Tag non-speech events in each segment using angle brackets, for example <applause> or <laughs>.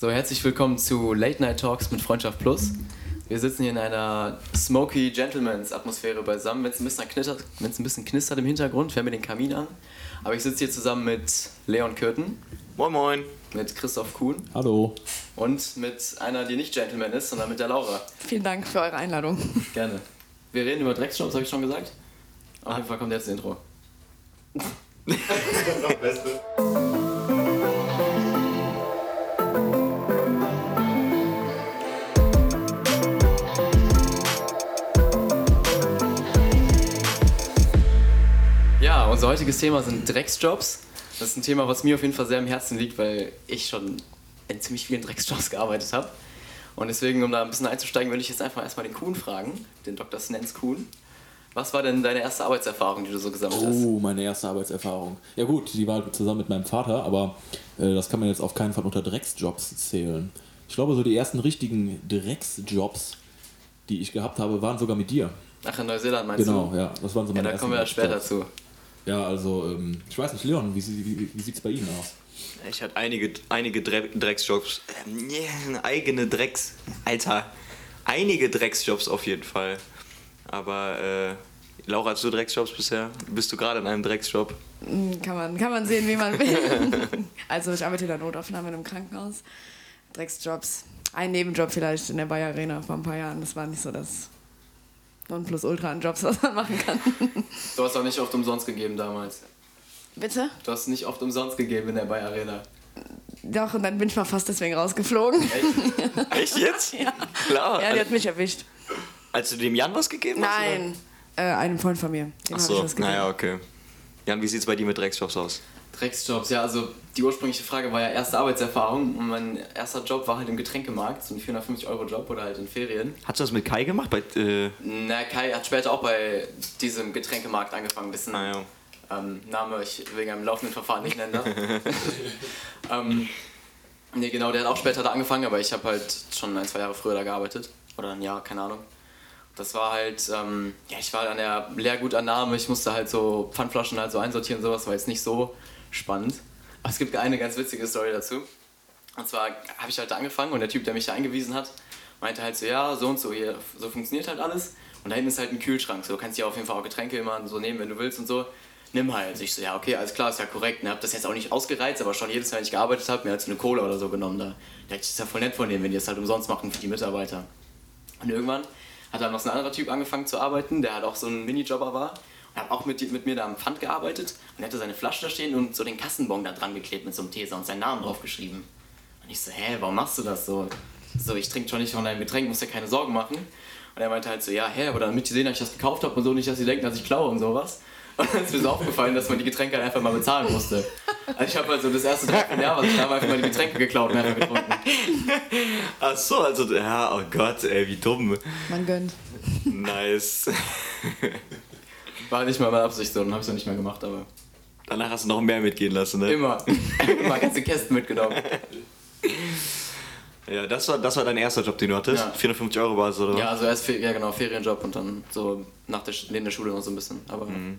So, herzlich willkommen zu Late Night Talks mit Freundschaft Plus. Wir sitzen hier in einer smoky Gentlemans Atmosphäre beisammen. Wenn es ein, bisschen ein bisschen knistert im Hintergrund, fähren wir den Kamin an. Aber ich sitze hier zusammen mit Leon Kürten. Moin Moin. Mit Christoph Kuhn. Hallo. Und mit einer, die nicht Gentleman ist, sondern mit der Laura. Vielen Dank für eure Einladung. Gerne. Wir reden über Drecksjobs, habe ich schon gesagt. Auf jeden Fall kommt jetzt das Intro. <laughs> Beste. Unser heutiges Thema sind Drecksjobs. Das ist ein Thema, was mir auf jeden Fall sehr am Herzen liegt, weil ich schon in ziemlich vielen Drecksjobs gearbeitet habe. Und deswegen, um da ein bisschen einzusteigen, würde ich jetzt einfach erstmal den Kuhn fragen, den Dr. Snens Kuhn. Was war denn deine erste Arbeitserfahrung, die du so gesammelt hast? Oh, meine erste Arbeitserfahrung. Ja gut, die war zusammen mit meinem Vater, aber äh, das kann man jetzt auf keinen Fall unter Drecksjobs zählen. Ich glaube, so die ersten richtigen Drecksjobs, die ich gehabt habe, waren sogar mit dir. Ach, in Neuseeland meinst genau, du? Genau, ja. Das waren so meine ja, da kommen wir ja später zu. Ja, also, ähm, ich weiß nicht, Leon, wie, wie, wie sieht es bei Ihnen aus? Ich hatte einige, einige Drecksjobs. Ähm, yeah, <laughs> eigene Drecks. Alter. Einige Drecksjobs auf jeden Fall. Aber, äh, Laura, hast du Drecksjobs bisher? Bist du gerade in einem Drecksjob? Hm, kann man, kann man sehen, wie man will. <laughs> also, ich arbeite in der Notaufnahme in einem Krankenhaus. Drecksjobs. Ein Nebenjob vielleicht in der Bayer Arena vor ein paar Jahren. Das war nicht so das Nonplusultra an Jobs, <laughs> was man machen kann. Du hast auch nicht oft umsonst gegeben damals. Bitte? Du hast nicht oft umsonst gegeben in der Bayer Arena. Doch, und dann bin ich mal fast deswegen rausgeflogen. Echt? <laughs> Echt jetzt? ja. Klar. Ja, die hat mich erwischt. Als du dem Jan was gegeben hast? Nein, äh, einem Freund von mir. Dem Ach so, naja, okay. Jan, wie sieht es bei dir mit Drecksjobs aus? Drecksjobs, ja, also die ursprüngliche Frage war ja erste Arbeitserfahrung und mein erster Job war halt im Getränkemarkt, so ein 450-Euro-Job oder halt in Ferien. Hast du das mit Kai gemacht? Bei, äh Na, Kai hat später auch bei diesem Getränkemarkt angefangen, dessen ah, ja. ähm, Name ich wegen einem laufenden Verfahren nicht nennen darf. <laughs> ähm, nee, genau, der hat auch später da angefangen, aber ich habe halt schon ein, zwei Jahre früher da gearbeitet. Oder ein Jahr, keine Ahnung. Das war halt, ähm, ja, ich war an der Lehrgutannahme, ich musste halt so Pfandflaschen halt so einsortieren, sowas war jetzt nicht so spannend. Aber es gibt eine ganz witzige Story dazu. Und zwar habe ich halt da angefangen und der Typ, der mich da eingewiesen hat, meinte halt so, ja, so und so, hier, so funktioniert halt alles. Und da hinten ist halt ein Kühlschrank, so du kannst ja auf jeden Fall auch Getränke immer so nehmen, wenn du willst und so. Nimm halt. Ich so, ja, okay, alles klar, ist ja korrekt. Ich habe das jetzt auch nicht ausgereizt, aber schon jedes Mal, wenn ich gearbeitet habe, mir halt so eine Cola oder so genommen. Da dachte ich, ist ja voll nett von denen, wenn die das halt umsonst machen für die Mitarbeiter. Und irgendwann hat dann noch so ein anderer Typ angefangen zu arbeiten, der halt auch so ein Minijobber war er hat auch mit, mit mir da am Pfand gearbeitet und er hatte seine Flasche da stehen und so den Kassenbon da dran geklebt mit so einem Teser und seinen Namen drauf geschrieben. Und ich so, hä, warum machst du das so? So, ich trinke schon nicht von deinem Getränk, musst dir keine Sorgen machen. Und er meinte halt so, ja, hä, aber damit die sehen, dass ich das gekauft habe und so nicht, dass sie denken, dass ich klaue und sowas. <laughs> Und dann ist mir so aufgefallen, dass man die Getränke halt einfach mal bezahlen musste. Also ich habe halt so das erste Jahr, was ich da war, einfach mal die Getränke geklaut und einfach getrunken. <laughs> Ach so, also, ja, oh Gott, ey, wie dumm. Man gönnt. Nice. <laughs> War nicht mal meine Absicht so, dann habe ich es nicht mehr gemacht, aber. Danach hast du noch mehr mitgehen lassen, ne? Immer. <laughs> Immer ganze Kästen mitgenommen. Ja, das war, das war dein erster Job, den du hattest? Ja. 450 Euro Basis, oder? Ja, also erst, ja genau, Ferienjob und dann so nach der, neben der Schule noch so ein bisschen. Aber mhm.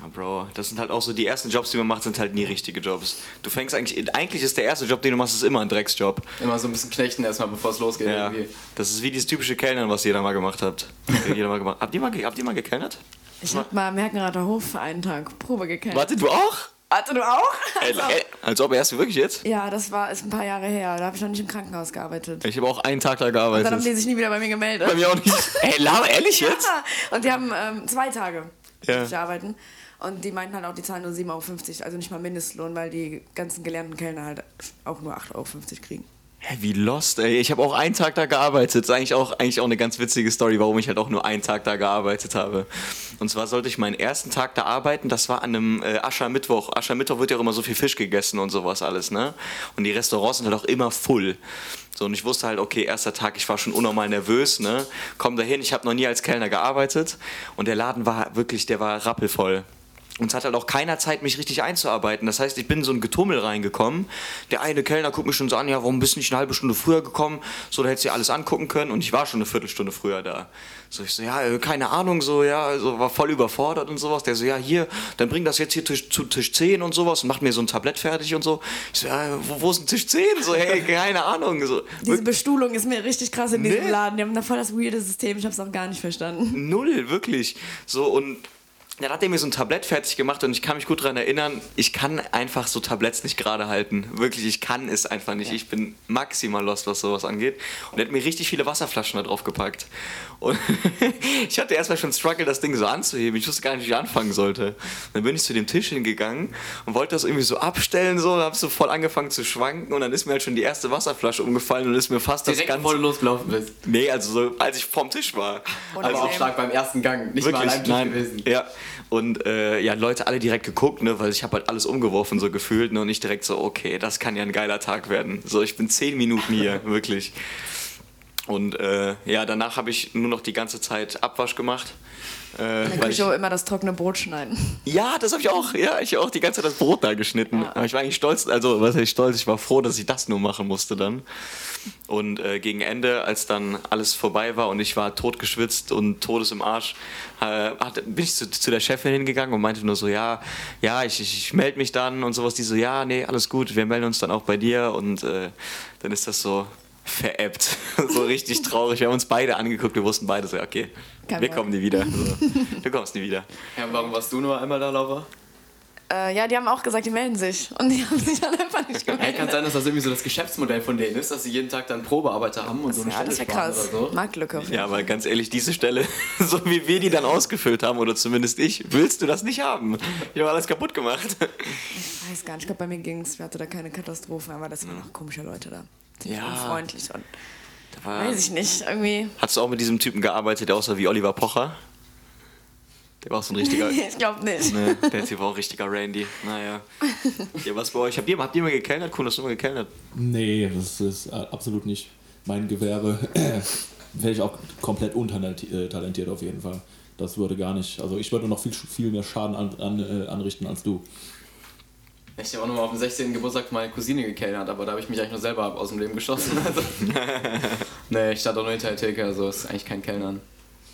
Ja, Bro, das sind halt auch so die ersten Jobs, die man macht, sind halt nie richtige Jobs. Du fängst eigentlich, eigentlich ist der erste Job, den du machst, ist immer ein Drecksjob. Immer so ein bisschen knechten erstmal, bevor es losgeht. Ja, irgendwie. das ist wie dieses typische Kellnern, was jeder mal gemacht hat. jeder mal gemacht. Habt <laughs> ihr mal, habt ihr mal gekellnert? Ich hab mal Merkenrater Hof für einen Tag Probe gekennert. Warte, du auch? Warte, du auch? Also, äh, als ob erst wirklich jetzt? Ja, das war ist ein paar Jahre her. Da habe ich noch nicht im Krankenhaus gearbeitet. Ich habe auch einen Tag da gearbeitet. Und dann haben die sich nie wieder bei mir gemeldet. Bei mir auch nicht. <laughs> Ey, Lava, ehrlich jetzt? Ja. Und die haben ähm, zwei Tage ja. ich arbeiten. Und die meinten halt auch, die zahlen nur 7,50 Euro, also nicht mal Mindestlohn, weil die ganzen gelernten Kellner halt auch nur 8,50 Euro kriegen. Hä, wie lost, ey. Ich habe auch einen Tag da gearbeitet. Das ist eigentlich auch, eigentlich auch eine ganz witzige Story, warum ich halt auch nur einen Tag da gearbeitet habe. Und zwar sollte ich meinen ersten Tag da arbeiten, das war an einem äh, Aschermittwoch. Aschermittwoch wird ja auch immer so viel Fisch gegessen und sowas alles, ne? Und die Restaurants sind halt auch immer full. So, und ich wusste halt, okay, erster Tag, ich war schon unnormal nervös, ne? Komm dahin, ich habe noch nie als Kellner gearbeitet und der Laden war wirklich, der war rappelvoll. Und es hat halt auch keiner Zeit, mich richtig einzuarbeiten. Das heißt, ich bin in so ein Getummel reingekommen. Der eine Kellner guckt mich schon so an, ja, warum bist du nicht eine halbe Stunde früher gekommen? So, da hättest du dir alles angucken können. Und ich war schon eine Viertelstunde früher da. So, ich so, ja, äh, keine Ahnung, so, ja, so, war voll überfordert und sowas. Der so, ja, hier, dann bring das jetzt hier Tisch, zu Tisch 10 und sowas und macht mir so ein Tablett fertig und so. Ich so, ja, wo, wo ist denn Tisch 10? So, hey, <laughs> keine Ahnung. So, Diese Bestuhlung ist mir richtig krass in diesem Nee. Laden. Die haben da voll das weirde System. Ich habe es auch gar nicht verstanden. Null, wirklich. So und dann hat er mir so ein Tablett fertig gemacht und ich kann mich gut daran erinnern, ich kann einfach so Tabletts nicht gerade halten. Wirklich, ich kann es einfach nicht. Ich bin maximal lost, was sowas angeht. Und er hat mir richtig viele Wasserflaschen da drauf gepackt. Und <laughs> ich hatte erstmal schon Struggle, das Ding so anzuheben. Ich wusste gar nicht, wie ich anfangen sollte. Dann bin ich zu dem Tisch hingegangen und wollte das irgendwie so abstellen, so, habe so voll angefangen zu schwanken und dann ist mir halt schon die erste Wasserflasche umgefallen und ist mir fast das Direkt ganze... bevor du losgelaufen bist. Nee, also so, als ich vorm Tisch war. Aber Unangenehm. Aufschlag beim ersten Gang. Nicht mal an einem Tisch nein. gewesen. Ja. Und äh, ja, Leute alle direkt geguckt, ne, weil ich habe halt alles umgeworfen so gefühlt ne, und ich direkt so, okay, das kann ja ein geiler Tag werden. So, ich bin zehn Minuten hier, <laughs> wirklich. Und äh, ja, danach habe ich nur noch die ganze Zeit Abwasch gemacht. Äh, der weil ich, Küche immer das trockene Brot schneiden. ja, das habe ich auch. Ja, ich habe auch die ganze Zeit das Brot da geschnitten. Aber ich war eigentlich stolz, also was heißt stolz, ich war froh, dass ich das nur machen musste dann. Und äh, gegen Ende, als dann alles vorbei war und ich war totgeschwitzt und todes im Arsch, äh, bin ich zu, zu der Chefin hingegangen und meinte nur so, ja, ja, ich, ich, ich melde mich dann und sowas. Die so, ja, nee, alles gut, wir melden uns dann auch bei dir. Und äh, dann ist das so veräppt. <laughs> so richtig traurig. Wir haben uns beide angeguckt, wir wussten beide so, okay, Kein wir Bock. kommen nie wieder. So, du kommst nie wieder. Ja, warum warst du nur einmal da, Laura? Äh, ja, die haben auch gesagt, die melden sich. Und die <laughs> haben sich dann einfach nicht Hey, gemeldet. kann sein, dass das irgendwie so das Geschäftsmodell von denen ist, dass sie jeden Tag dann Probearbeiter haben und so eine ja, das Stelle sparen krass. oder so. Marktlücke Ja, aber ganz ehrlich, diese Stelle, <laughs> so wie wir die dann ausgefüllt haben, oder zumindest ich, willst du das nicht haben. Ich habe alles kaputt gemacht. Ich weiß gar nicht, ich glaube, bei mir ging es. Wir hatten da keine Katastrophe, aber das waren noch komische Leute da. Ziemlich Ja. unfreundlich und Da war- weiß ich nicht, irgendwie. Hast du auch mit diesem Typen gearbeitet, der aussah wie Oliver Pocher? Der war auch so ein richtiger. <laughs> ich glaube nicht. ne, der Typ war auch richtiger Randy. Naja. Ja, was bei euch? Habt ihr, habt ihr mal gekellnert? Cool, dass du mal gekellnert. Nee, das ist äh, absolut nicht mein Gewerbe. <clears throat> Wäre ich auch komplett untalentiert auf jeden Fall. Das würde gar nicht. Also ich würde noch viel, viel mehr Schaden an, an, äh, anrichten als du. Ich habe auch nur mal auf dem 16. Geburtstag meine Cousine gekellnert, aber da habe ich mich eigentlich nur selber aus dem Leben geschossen. <laughs> Also. nee, ich stand auch nur hinter der Theke, also ist eigentlich kein Kellnern.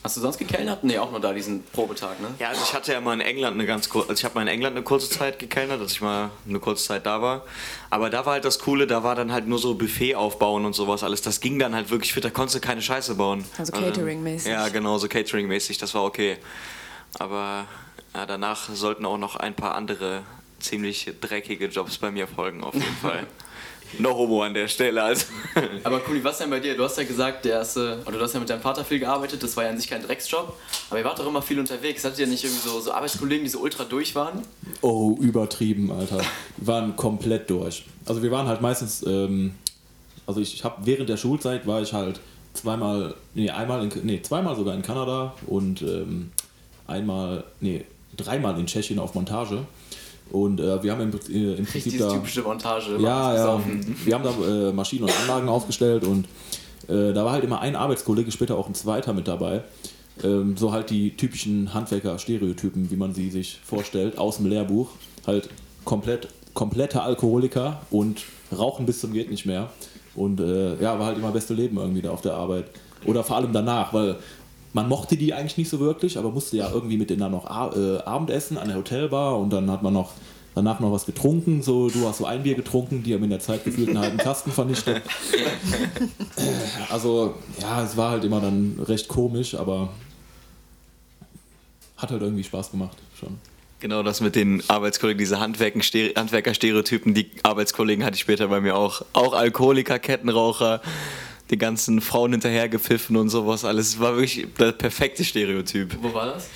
Hast du sonst gekellnert? Nee, auch nur da diesen Probetag, ne? Ja, also ich hatte ja mal in England eine ganz kurze, also ich habe mal in England eine kurze Zeit gekellnert, dass ich mal eine kurze Zeit da war. Aber da war halt das Coole, da war dann halt nur so Buffet aufbauen und sowas alles. Das ging dann halt wirklich fit, da konntest du keine Scheiße bauen. Also Catering-mäßig. Ja, genau, so Catering-mäßig, das war okay. Aber ja, danach sollten auch noch ein paar andere ziemlich dreckige Jobs bei mir folgen, auf jeden Fall. <laughs> No homo an der Stelle, also. Aber Kuli, was denn bei dir? Du hast ja gesagt, der erste, oder du hast ja mit deinem Vater viel gearbeitet, das war ja an sich kein Drecksjob, aber ihr wart doch immer viel unterwegs. Hattet ihr nicht irgendwie so, so Arbeitskollegen, die so ultra durch waren? Oh, übertrieben, Alter. Wir waren komplett durch. Also wir waren halt meistens, ähm, also ich habe während der Schulzeit war ich halt zweimal, nee, einmal, in, nee, zweimal sogar in Kanada und ähm, einmal, nee, dreimal in Tschechien auf Montage. Und äh, wir haben im, äh, im Prinzip Diese da... typische Montage. Ja, ja. Wir haben da äh, Maschinen und Anlagen aufgestellt und äh, da war halt immer ein Arbeitskollege, später auch ein zweiter mit dabei. Ähm, so halt die typischen Handwerker-Stereotypen, wie man sie sich vorstellt, aus dem Lehrbuch. Halt komplett, kompletter Alkoholiker und rauchen bis zum geht nicht mehr. Und äh, ja, war halt immer beste Leben irgendwie da auf der Arbeit. Oder vor allem danach, weil man mochte die eigentlich nicht so wirklich, aber musste ja irgendwie mit denen dann noch A äh, Abendessen an der Hotelbar und dann hat man noch danach noch was getrunken. So, du hast so ein Bier getrunken, die haben in der Zeit gefühlt einen halben Kasten vernichtet. Also, ja, es war halt immer dann recht komisch, aber hat halt irgendwie Spaß gemacht schon. Genau das mit den Arbeitskollegen, diese Handwerker-Stereotypen, die Arbeitskollegen hatte ich später bei mir auch. Auch Alkoholiker, Kettenraucher, die ganzen Frauen hinterhergepfiffen und sowas alles. War wirklich das perfekte Stereotyp. Wo war das?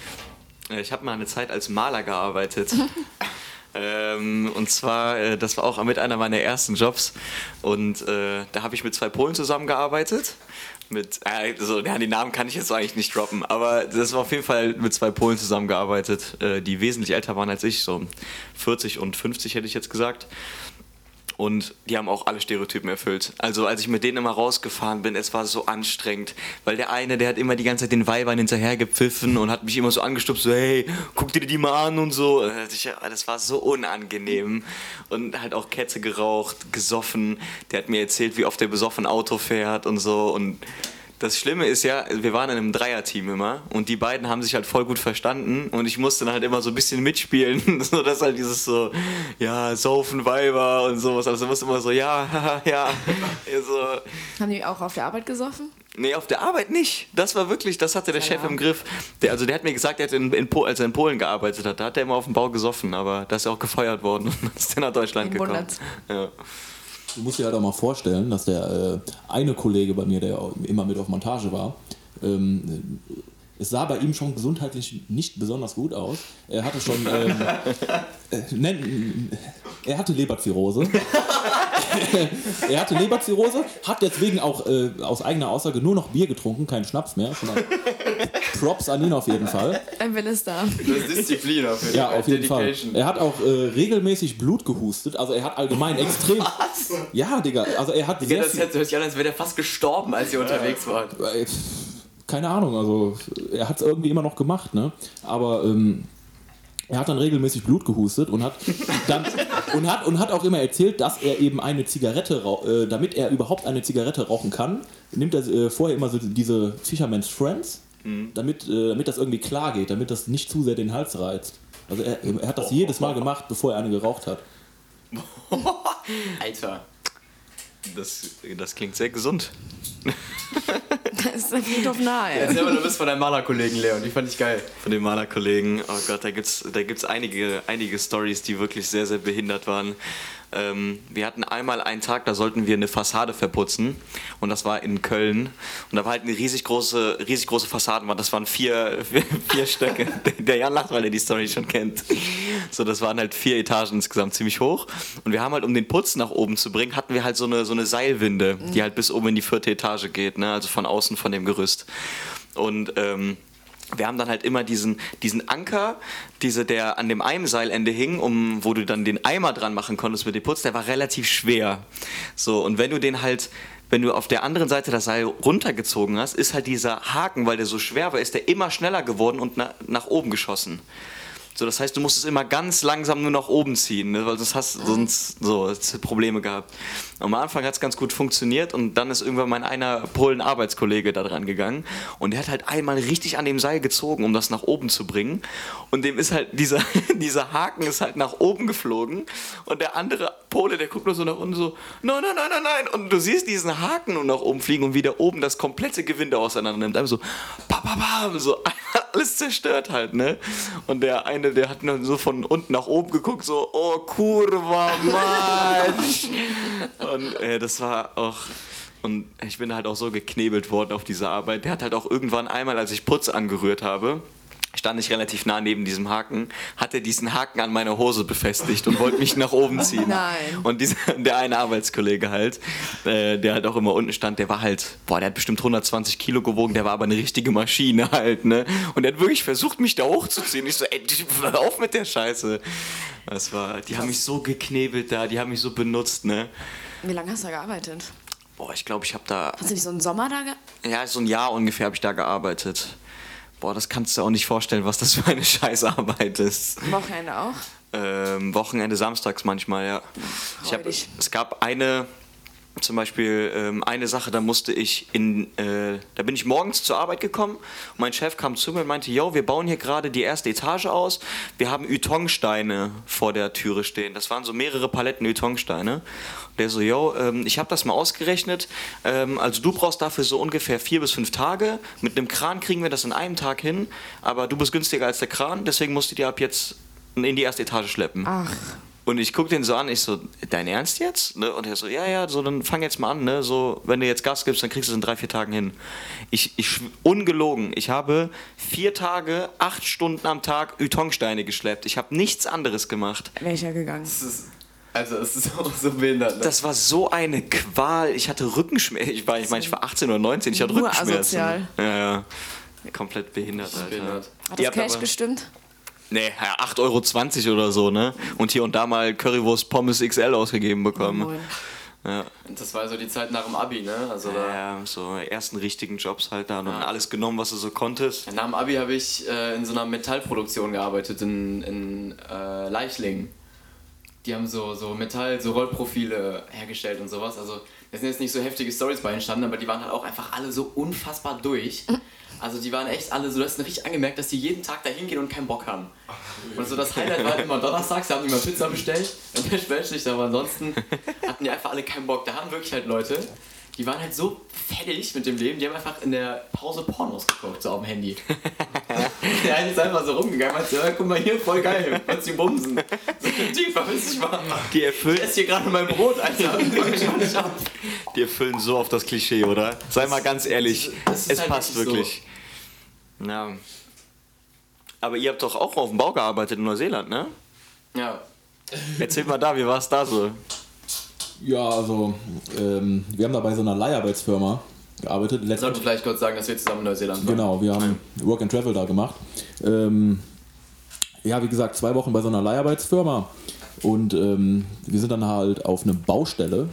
Äh, Ich habe mal eine Zeit als Maler gearbeitet. <laughs> ähm, und zwar, äh, das war auch mit einer meiner ersten Jobs. Und äh, da habe ich mit zwei Polen zusammengearbeitet. Mit, äh, also, ja, die Namen kann ich jetzt eigentlich nicht droppen, aber das war auf jeden Fall mit zwei Polen zusammengearbeitet, die wesentlich älter waren als ich, so 40 und 50 hätte ich jetzt gesagt. Und die haben auch alle Stereotypen erfüllt. Also als ich mit denen immer rausgefahren bin, es war so anstrengend. Weil der eine, der hat immer die ganze Zeit den Weibern hinterher gepfiffen und hat mich immer so angestupst, so hey, guck dir die mal an und so. Das war so unangenehm. Und halt auch Kette geraucht, gesoffen. Der hat mir erzählt, wie oft er besoffen Auto fährt und so. Und das Schlimme ist ja, wir waren in einem Dreierteam immer und die beiden haben sich halt voll gut verstanden und ich musste dann halt immer so ein bisschen mitspielen, <laughs> so dass halt dieses so, ja, Saufen, Weiber und sowas, also musste immer so, ja, ja, <laughs> so. Haben die auch auf der Arbeit gesoffen? Nee, auf der Arbeit nicht. Das war wirklich, das hatte der ja, Chef im Griff. Der, also der hat mir gesagt, er hat in, in als er in Polen gearbeitet hat, da hat er immer auf dem Bau gesoffen, aber da ist er auch gefeuert worden <laughs> und ist dann nach Deutschland gekommen. Ja. Du musst dir halt auch mal vorstellen, dass der äh, eine Kollege bei mir, der immer mit auf Montage war, ähm, es sah bei ihm schon gesundheitlich nicht besonders gut aus. Er hatte schon, ähm, <laughs> äh, nenn, er hatte Leberzirrhose. <laughs> er hatte Leberzirrhose, hat deswegen auch äh, aus eigener Aussage nur noch Bier getrunken, keinen Schnaps mehr. Props an ihn auf jeden Fall. Ein Wille ist da. Das ist Disziplin auf jeden Fall. Ja, auf jeden Fall. Er hat auch äh, regelmäßig Blut gehustet, also er hat allgemein extrem. Was? Ja, Digga, also er hat. Digga, das hört sich an, als wäre er fast gestorben, als ihr ja. unterwegs wart. Äh, keine Ahnung, also er hat es irgendwie immer noch gemacht, ne? Aber ähm, er hat dann regelmäßig Blut gehustet und hat dann <laughs> und hat und hat auch immer erzählt, dass er eben eine Zigarette, äh, damit er überhaupt eine Zigarette rauchen kann, nimmt er äh, vorher immer so diese Fisherman's Friends, mhm. damit, äh, damit das irgendwie klar geht, damit das nicht zu sehr den Hals reizt. Also er, er hat das oh, jedes Mal gemacht, bevor er eine geraucht hat. <laughs> Alter. Das, das klingt sehr gesund. <laughs> Das ist der Friedhof nahe. Ja, selber, du bist von deinem Malerkollegen, Leon. Die fand ich geil. Von dem Malerkollegen. Oh Gott, da gibt es da gibt's einige, einige Stories, die wirklich sehr, sehr behindert waren. Ähm, wir hatten einmal einen Tag, da sollten wir eine Fassade verputzen und das war in Köln und da war halt eine riesig große, riesig große Fassadenwand, das waren vier, vier, <laughs> vier Stöcke. <laughs> Der Jan lacht, weil er die Story schon kennt. So, das waren halt vier Etagen insgesamt ziemlich hoch und wir haben halt, um den Putz nach oben zu bringen, hatten wir halt so eine, so eine Seilwinde, die halt bis oben in die vierte Etage geht, ne? also von außen von dem Gerüst. Und ähm, wir haben dann halt immer diesen, diesen Anker, diese, der an dem einen Seilende hing, um, wo du dann den Eimer dran machen konntest mit dem Putz, der war relativ schwer. So, und wenn du den halt, wenn du auf der anderen Seite das Seil runtergezogen hast, ist halt dieser Haken, weil der so schwer war, ist der immer schneller geworden und na, nach oben geschossen. So, das heißt, du musst es immer ganz langsam nur nach oben ziehen, ne? weil sonst hast sonst so Probleme gehabt. Am Anfang hat es ganz gut funktioniert und dann ist irgendwann mein einer Polen-Arbeitskollege da dran gegangen und der hat halt einmal richtig an dem Seil gezogen, um das nach oben zu bringen. Und dem ist halt dieser, <laughs> dieser Haken ist halt nach oben geflogen und der andere Pole, der guckt nur so nach unten so, nein, nein, nein, nein, nein. Und du siehst diesen Haken nur nach oben fliegen und wie der oben das komplette Gewinde auseinander nimmt. Einfach so, pa, pa, pa, so <laughs> alles zerstört halt, ne? Und der eine, der hat nur so von unten nach oben geguckt, so, oh, Kurva, Matsch. <laughs> und äh, das war auch. Und ich bin halt auch so geknebelt worden auf diese Arbeit. Der hat halt auch irgendwann einmal, als ich Putz angerührt habe, stand ich relativ nah neben diesem Haken, hatte diesen Haken an meiner Hose befestigt und wollte mich nach oben ziehen. <laughs> Nein. Und dieser, der eine Arbeitskollege halt, äh, der halt auch immer unten stand, der war halt, boah, der hat bestimmt 120 Kilo gewogen, der war aber eine richtige Maschine halt, ne? Und der hat wirklich versucht, mich da hochzuziehen. Ich so, ey, hör auf mit der Scheiße. Das war, die haben mich so geknebelt da, die haben mich so benutzt, ne? Wie lange hast du da gearbeitet? Boah, ich glaube, ich habe da. Hast du nicht so einen Sommer da gearbeitet? Ja, so ein Jahr ungefähr habe ich da gearbeitet. Boah, das kannst du auch nicht vorstellen, was das für eine <laughs> Scheißarbeit ist. Wochenende auch? Ähm, Wochenende samstags manchmal, ja. Ich hab, es gab eine, zum Beispiel ähm, eine Sache, da musste ich in, äh, da bin ich morgens zur Arbeit gekommen und mein Chef kam zu mir und meinte, yo, wir bauen hier gerade die erste Etage aus, wir haben Ytongsteine vor der Türe stehen. Das waren so mehrere Paletten Ytongsteine. Und der so, yo, ähm, ich habe das mal ausgerechnet, ähm, also du brauchst dafür so ungefähr vier bis fünf Tage. Mit einem Kran kriegen wir das in einem Tag hin, aber du bist günstiger als der Kran, deswegen musst du dir ab jetzt in die erste Etage schleppen. Ach. Und ich gucke den so an, ich so, dein Ernst jetzt? Ne? Und er so, ja, ja, so, dann fang jetzt mal an, ne? So, wenn du jetzt Gas gibst, dann kriegst du es in drei, vier Tagen hin. Ich, ich, ungelogen, ich habe vier Tage, acht Stunden am Tag Ytongsteine geschleppt. Ich habe nichts anderes gemacht. Welcher gegangen? Das ist, also, es ist auch so behindert. Ne? Das war so eine Qual. Ich hatte Rückenschmerzen. Ich war, ich meine, ich war 18 oder 19, ich hatte Rückenschmerzen. Asozial. Ja, ja. Komplett behindert, Alter. Behindert. Hat das Cash gestimmt? Nee, ja, 8,20 Euro oder so, ne? Und hier und da mal Currywurst Pommes XL ausgegeben bekommen. Moin. Ja. Und das war so die Zeit nach dem Abi, ne? Also da, ja, so ersten richtigen Jobs halt da und alles genommen, was du so konntest. nach dem Abi habe ich äh, in so einer Metallproduktion gearbeitet in, in äh, Leichlingen. Die haben so, so Metall, so Rollprofile hergestellt und sowas. Also da sind jetzt nicht so heftige Stories bei entstanden, aber die waren halt auch einfach alle so unfassbar durch. <laughs> Also die waren echt alle so, du hast richtig angemerkt, dass die jeden Tag da hingehen und keinen Bock haben. Und so das Highlight war halt immer donnerstags, da haben die mal Pizza bestellt und der Spätschicht, aber ansonsten hatten die einfach alle keinen Bock. Da haben wirklich halt Leute, die waren halt so fertig mit dem Leben, die haben einfach in der Pause Pornos geguckt, so auf dem Handy. <laughs> der eine ist einfach so rumgegangen und hat so, ja, guck mal hier, voll geil, was die bumsen. So, Typ, verpiss dich mal. Die Ich erfüllen, esse hier gerade mein Brot, Alter. <laughs> Die erfüllen so auf das Klischee, oder? Sei mal ganz ehrlich, das ist es halt passt wirklich wirklich. Ja. Aber ihr habt doch auch auf dem Bau gearbeitet in Neuseeland, ne? Ja, Erzähl mal da, wie war es da so? Ja, also ähm, wir haben da bei so einer Leiharbeitsfirma gearbeitet. Letztens, sollten vielleicht kurz sagen, dass wir zusammen in Neuseeland waren. genau, wir haben Work and Travel da gemacht. Ähm, ja, wie gesagt, zwei Wochen bei so einer Leiharbeitsfirma und ähm, wir sind dann halt auf eine Baustelle,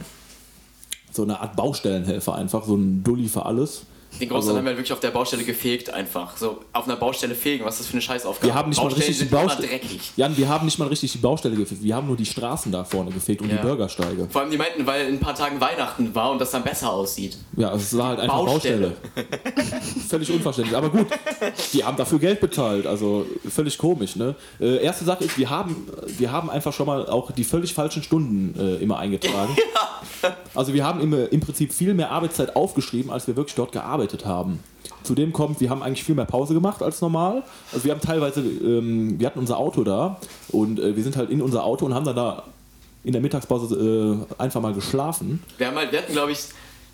so eine Art Baustellenhelfer einfach, so ein Dulli für alles. Den Großteil Also- haben wir halt wirklich auf der Baustelle gefegt einfach. So, auf einer Baustelle fegen, was ist das für eine Scheißaufgabe? Wir haben nicht mal Baustellen richtig die Baustelle. dreckig. Jan, wir haben nicht mal richtig die Baustelle gefegt. Wir haben nur die Straßen da vorne gefegt und Ja. die Bürgersteige. Vor allem die meinten, weil in ein paar Tagen Weihnachten war und das dann besser aussieht. Ja, es war halt einfach Baustelle. Baustelle. <laughs> völlig unverständlich. Aber gut, die haben dafür Geld bezahlt. Also völlig komisch. Ne? Äh, erste Sache ist, wir haben, wir haben einfach schon mal auch die völlig falschen Stunden äh, immer eingetragen. <laughs> Also wir haben im, im Prinzip viel mehr Arbeitszeit aufgeschrieben, als wir wirklich dort gearbeitet haben. Zudem kommt, wir haben eigentlich viel mehr Pause gemacht als normal. Also wir haben teilweise, ähm, wir hatten unser Auto da und äh, wir sind halt in unser Auto und haben dann da in der Mittagspause äh, einfach mal geschlafen. Wir haben halt, wir hatten glaube ich,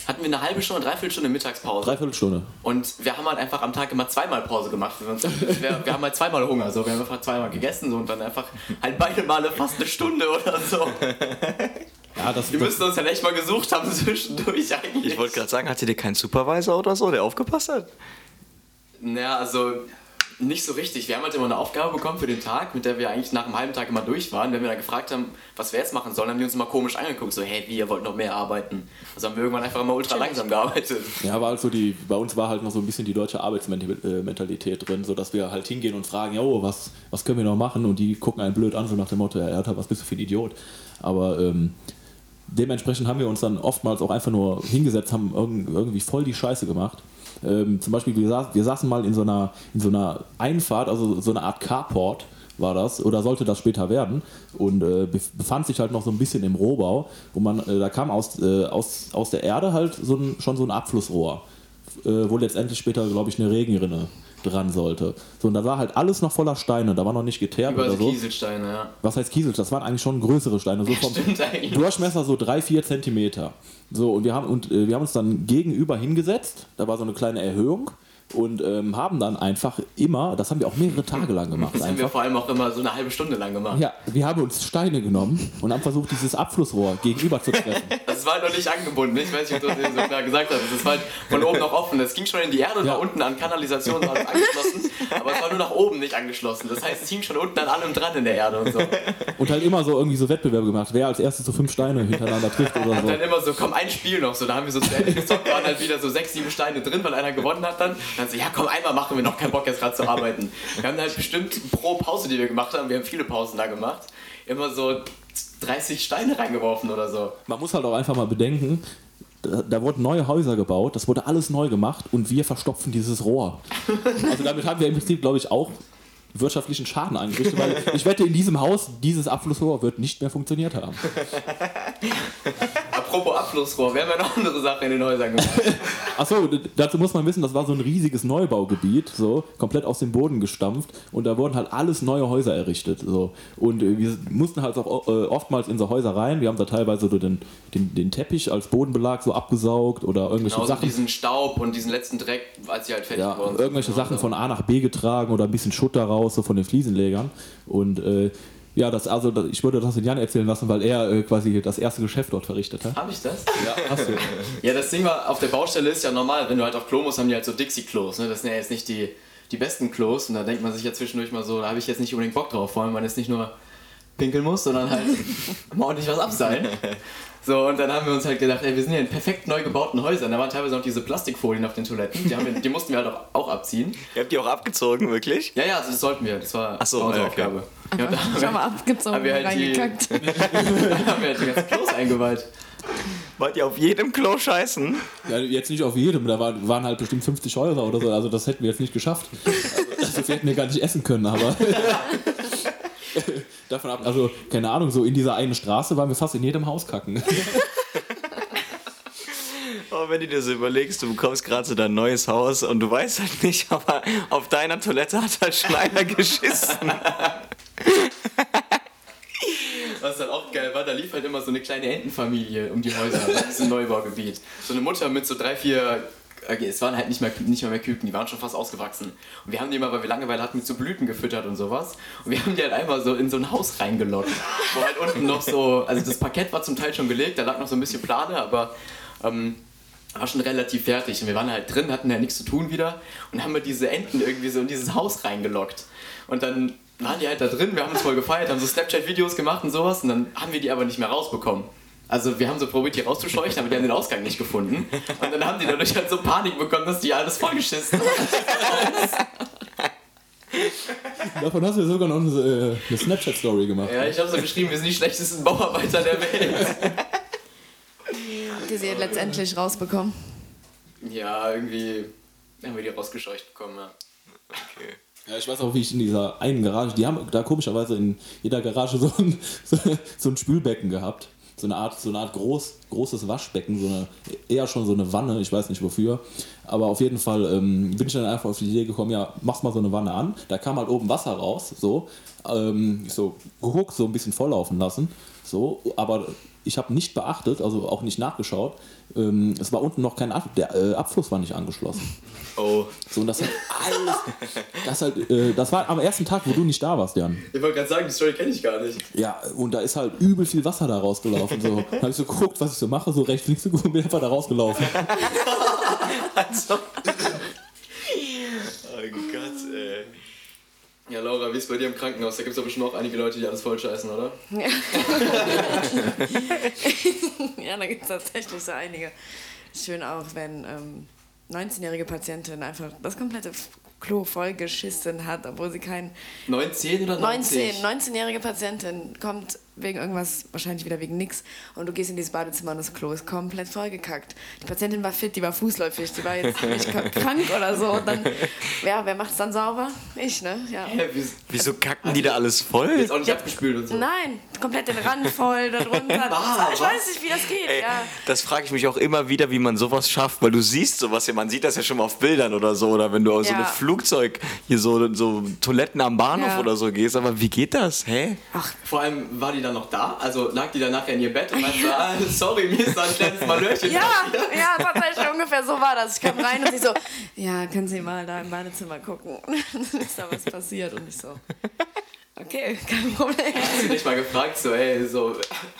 hatten wir eine halbe Stunde, dreiviertel Stunde Mittagspause. Dreiviertel Stunde. Und wir haben halt einfach am Tag immer zweimal Pause gemacht. <laughs> Wir, wir haben halt zweimal Hunger. So. Wir haben einfach zweimal gegessen so, und dann einfach halt beide Male fast eine Stunde oder so. <laughs> Ja, das, Wir das, müssten uns ja echt mal gesucht haben <laughs> zwischendurch eigentlich. Ich wollte gerade sagen, hattet ihr keinen Supervisor oder so, der aufgepasst hat? Naja, also nicht so richtig. Wir haben halt immer eine Aufgabe bekommen für den Tag, mit der wir eigentlich nach einem halben Tag immer durch waren. Wenn wir dann gefragt haben, was wir jetzt machen sollen, haben die uns immer komisch angeguckt. So, hey, wie, ihr wollt noch mehr arbeiten? Also haben wir irgendwann einfach immer ultra langsam gearbeitet. Ja, war halt so die, bei uns war halt noch so ein bisschen die deutsche Arbeitsmentalität drin, so dass wir halt hingehen und fragen, jo, was, was können wir noch machen? Und die gucken einen blöd an, so nach dem Motto, ja, Alter, was bist du für ein Idiot? Aber ähm, dementsprechend haben wir uns dann oftmals auch einfach nur hingesetzt, haben irgend- irgendwie voll die Scheiße gemacht. Ähm, zum Beispiel, wir, saß, wir saßen mal in so, einer, in so einer Einfahrt, also so eine Art Carport war das, oder sollte das später werden, und äh, bef- befand sich halt noch so ein bisschen im Rohbau, wo man, äh, da kam aus, äh, aus, aus der Erde halt so ein, schon so ein Abflussrohr, äh, wo letztendlich später, glaube ich, eine Regenrinne dran sollte. So, und da war halt alles noch voller Steine, da war noch nicht geteert Überall oder so. Kieselsteine, ja. Was heißt Kiesel? Das waren eigentlich schon größere Steine, so vom. Durchmesser so 3, 4 Zentimeter. So, und wir haben, und, äh, wir haben uns dann gegenüber hingesetzt, da war so eine kleine Erhöhung und ähm, haben dann einfach immer, das haben wir auch mehrere Tage lang gemacht, Das haben wir einfach. vor allem auch immer so eine halbe Stunde lang gemacht. Ja, wir haben uns Steine genommen und haben versucht, dieses Abflussrohr gegenüber zu treffen. <laughs> Das war noch nicht angebunden. Ich weiß nicht, ob du das so klar gesagt hast. Das war halt von oben noch offen. Das ging schon in die Erde und Ja. war unten an Kanalisation und alles angeschlossen. Aber es war nur nach oben nicht angeschlossen. Das heißt, es hing schon unten an allem dran in der Erde und so. Und halt immer so irgendwie so Wettbewerbe gemacht, wer als erstes so fünf Steine hintereinander trifft oder so. Dann immer so, komm, ein Spiel noch. So, da haben wir so zu Ende gezockt, waren halt wieder so sechs, sieben Steine drin, weil einer gewonnen hat dann. Dann so, ja komm, einmal machen wir noch, keinen Bock jetzt gerade zu arbeiten. Wir haben halt bestimmt pro Pause, die wir gemacht haben, wir haben viele Pausen da gemacht, immer so 30 Steine reingeworfen oder so. Man muss halt auch einfach mal bedenken, da, da wurden neue Häuser gebaut, das wurde alles neu gemacht und wir verstopfen dieses Rohr. Also damit haben wir im Prinzip, glaube ich, auch wirtschaftlichen Schaden angerichtet, weil ich wette, in diesem Haus, dieses Abflussrohr wird nicht mehr funktioniert haben. <laughs> Apropos Abflussrohr, wir haben ja noch andere Sachen in den Häusern gemacht. <laughs> Achso, dazu muss man wissen, das war so ein riesiges Neubaugebiet, so komplett aus dem Boden gestampft und da wurden halt alles neue Häuser errichtet. So. Und äh, wir mussten halt auch äh, oftmals in so Häuser rein. Wir haben da teilweise so den, den, den Teppich als Bodenbelag so abgesaugt oder irgendwelche Genauso Sachen. diesen Staub und diesen letzten Dreck, als sie halt fertig Ja, wurden. Genau irgendwelche Sachen von A nach B getragen oder ein bisschen Schutt daraus, so von den Fliesenlegern. Und äh, ja, das, also, ich würde das den Jan erzählen lassen, weil er äh, quasi das erste Geschäft dort verrichtet hat. Hab ich das? Ja, hast du. <laughs> Ja, das Ding war, auf der Baustelle ist ja normal, wenn du halt auf Klo musst, haben die halt so Dixie-Klos. Ne? Das sind ja jetzt nicht die die besten Klos und da denkt man sich ja zwischendurch mal so, da habe ich jetzt nicht unbedingt Bock drauf, vor allem weil es nicht nur pinkeln muss, sondern halt <laughs> mal ordentlich was abseilen. So, und dann haben wir uns halt gedacht, ey, wir sind ja in perfekt neu gebauten Häusern. Da waren teilweise noch diese Plastikfolien auf den Toiletten. Die, haben wir, die mussten wir halt auch, auch abziehen. Ihr habt die auch abgezogen, wirklich? Ja, ja, also das sollten wir. Das war Ach so, unsere okay. Aufgabe. Ja, da haben wir, mal abgezogen haben wir halt die- reingekackt. da <laughs> haben wir halt die ganzen Klos eingeweiht. Wollt ihr auf jedem Klo scheißen? Ja, jetzt nicht auf jedem, da waren, waren halt bestimmt 50 Häuser oder so, also das hätten wir jetzt nicht geschafft. Also, das hätten wir gar nicht essen können, aber. <laughs> Davon ab, also, keine Ahnung, so in dieser einen Straße waren wir fast in jedem Haus kacken. Aber <laughs> wenn du dir so überlegst, du bekommst gerade so dein neues Haus und du weißt halt nicht, aber auf deiner Toilette hat halt schon einer geschissen. Was dann auch geil war, da lief halt immer so eine kleine Entenfamilie um die Häuser in diesem Neubaugebiet. So eine Mutter mit so drei, vier, okay, es waren halt nicht, mehr, nicht mehr, mehr Küken, die waren schon fast ausgewachsen. Und wir haben die immer, weil wir Langeweile hatten, mit so Blüten gefüttert und sowas. Und wir haben die halt einmal so in so ein Haus reingelockt. Wo halt unten noch so, also das Parkett war zum Teil schon gelegt, da lag noch so ein bisschen Plane, aber ähm, war schon relativ fertig. Und wir waren halt drin, hatten ja nichts zu tun wieder und haben wir diese Enten irgendwie so in dieses Haus reingelockt. Und dann waren die halt da drin, wir haben uns voll gefeiert, haben so Snapchat-Videos gemacht und sowas und dann haben wir die aber nicht mehr rausbekommen. Also wir haben so probiert, die rauszuscheuchen, aber die haben den Ausgang nicht gefunden. Und dann haben die dadurch halt so Panik bekommen, dass die alles vollgeschissen haben. Davon hast du sogar noch eine, äh, eine Snapchat-Story gemacht. Ja, ich habe so geschrieben, wir sind die schlechtesten Bauarbeiter der Welt. Habt ihr sie letztendlich rausbekommen? Ja, irgendwie haben wir die rausgescheucht bekommen, ja. Okay. Ja, ich weiß auch, wie ich in dieser einen Garage, die haben da komischerweise in jeder Garage so ein, so, <laughs> so ein Spülbecken gehabt. So eine Art, so eine Art groß, großes Waschbecken, so eine, eher schon so eine Wanne, ich weiß nicht wofür. Aber auf jeden Fall ähm, bin ich dann einfach auf die Idee gekommen, ja, mach's mal so eine Wanne an. Da kam halt oben Wasser raus, so. Ähm, so geguckt, so ein bisschen volllaufen lassen. So, aber ich habe nicht beachtet, also auch nicht nachgeschaut. Ähm, es war unten noch kein Ab der äh, Abfluss war nicht angeschlossen. Oh. So, und das hat alles. Das, halt, äh, das war am ersten Tag, wo du nicht da warst, Jan. Ich wollte gerade sagen, die Story kenne ich gar nicht. Ja, und da ist halt übel viel Wasser da rausgelaufen. So. Dann habe ich so geguckt, was ich so mache, so rechts, links und bin einfach da rausgelaufen. <laughs> Also. oh Gott, ey. Ja, Laura, wie ist bei dir im Krankenhaus? Da gibt es doch bestimmt auch einige Leute, die alles voll scheißen, oder? ja, <laughs> da gibt es tatsächlich so einige. Schön auch, wenn ähm, 19-jährige Patientin einfach das komplette Klo vollgeschissen hat, obwohl sie kein 19 oder 90? 19, 19-jährige Patientin kommt wegen irgendwas, wahrscheinlich wieder wegen nix, und du gehst in dieses Badezimmer und das Klo ist komplett vollgekackt. Die Patientin war fit, die war fußläufig, die war jetzt nicht <laughs> krank oder so. Und dann, ja, wer macht's dann sauber? Ich, ne? Ja. Hä, wie, Wieso kacken die da alles voll? ist auch nicht abgespült und so. Nein, komplett den Rand voll, darunter. <laughs> Ah, ich weiß nicht, wie das geht. Ey, ja. Das frage ich mich auch immer wieder, wie man sowas schafft, weil du siehst sowas ja, man sieht das ja schon mal auf Bildern oder so, oder wenn du aus so Ja. einem Flugzeug hier so, so Toiletten am Bahnhof Ja. oder so gehst, aber wie geht das? Hä? Ach, Vor allem, war die dann noch da? Also lag die dann nachher in ihr Bett und meinte so, <laughs> ah, sorry, mir ist da ein kleines Malörchen Ja, ja, tatsächlich ungefähr so war das. Ich kam rein und sie so, ja, können Sie mal da im Badezimmer gucken. Dann ist da was passiert und ich so, okay, kein Problem. Hast du nicht mal gefragt, so, ey, so.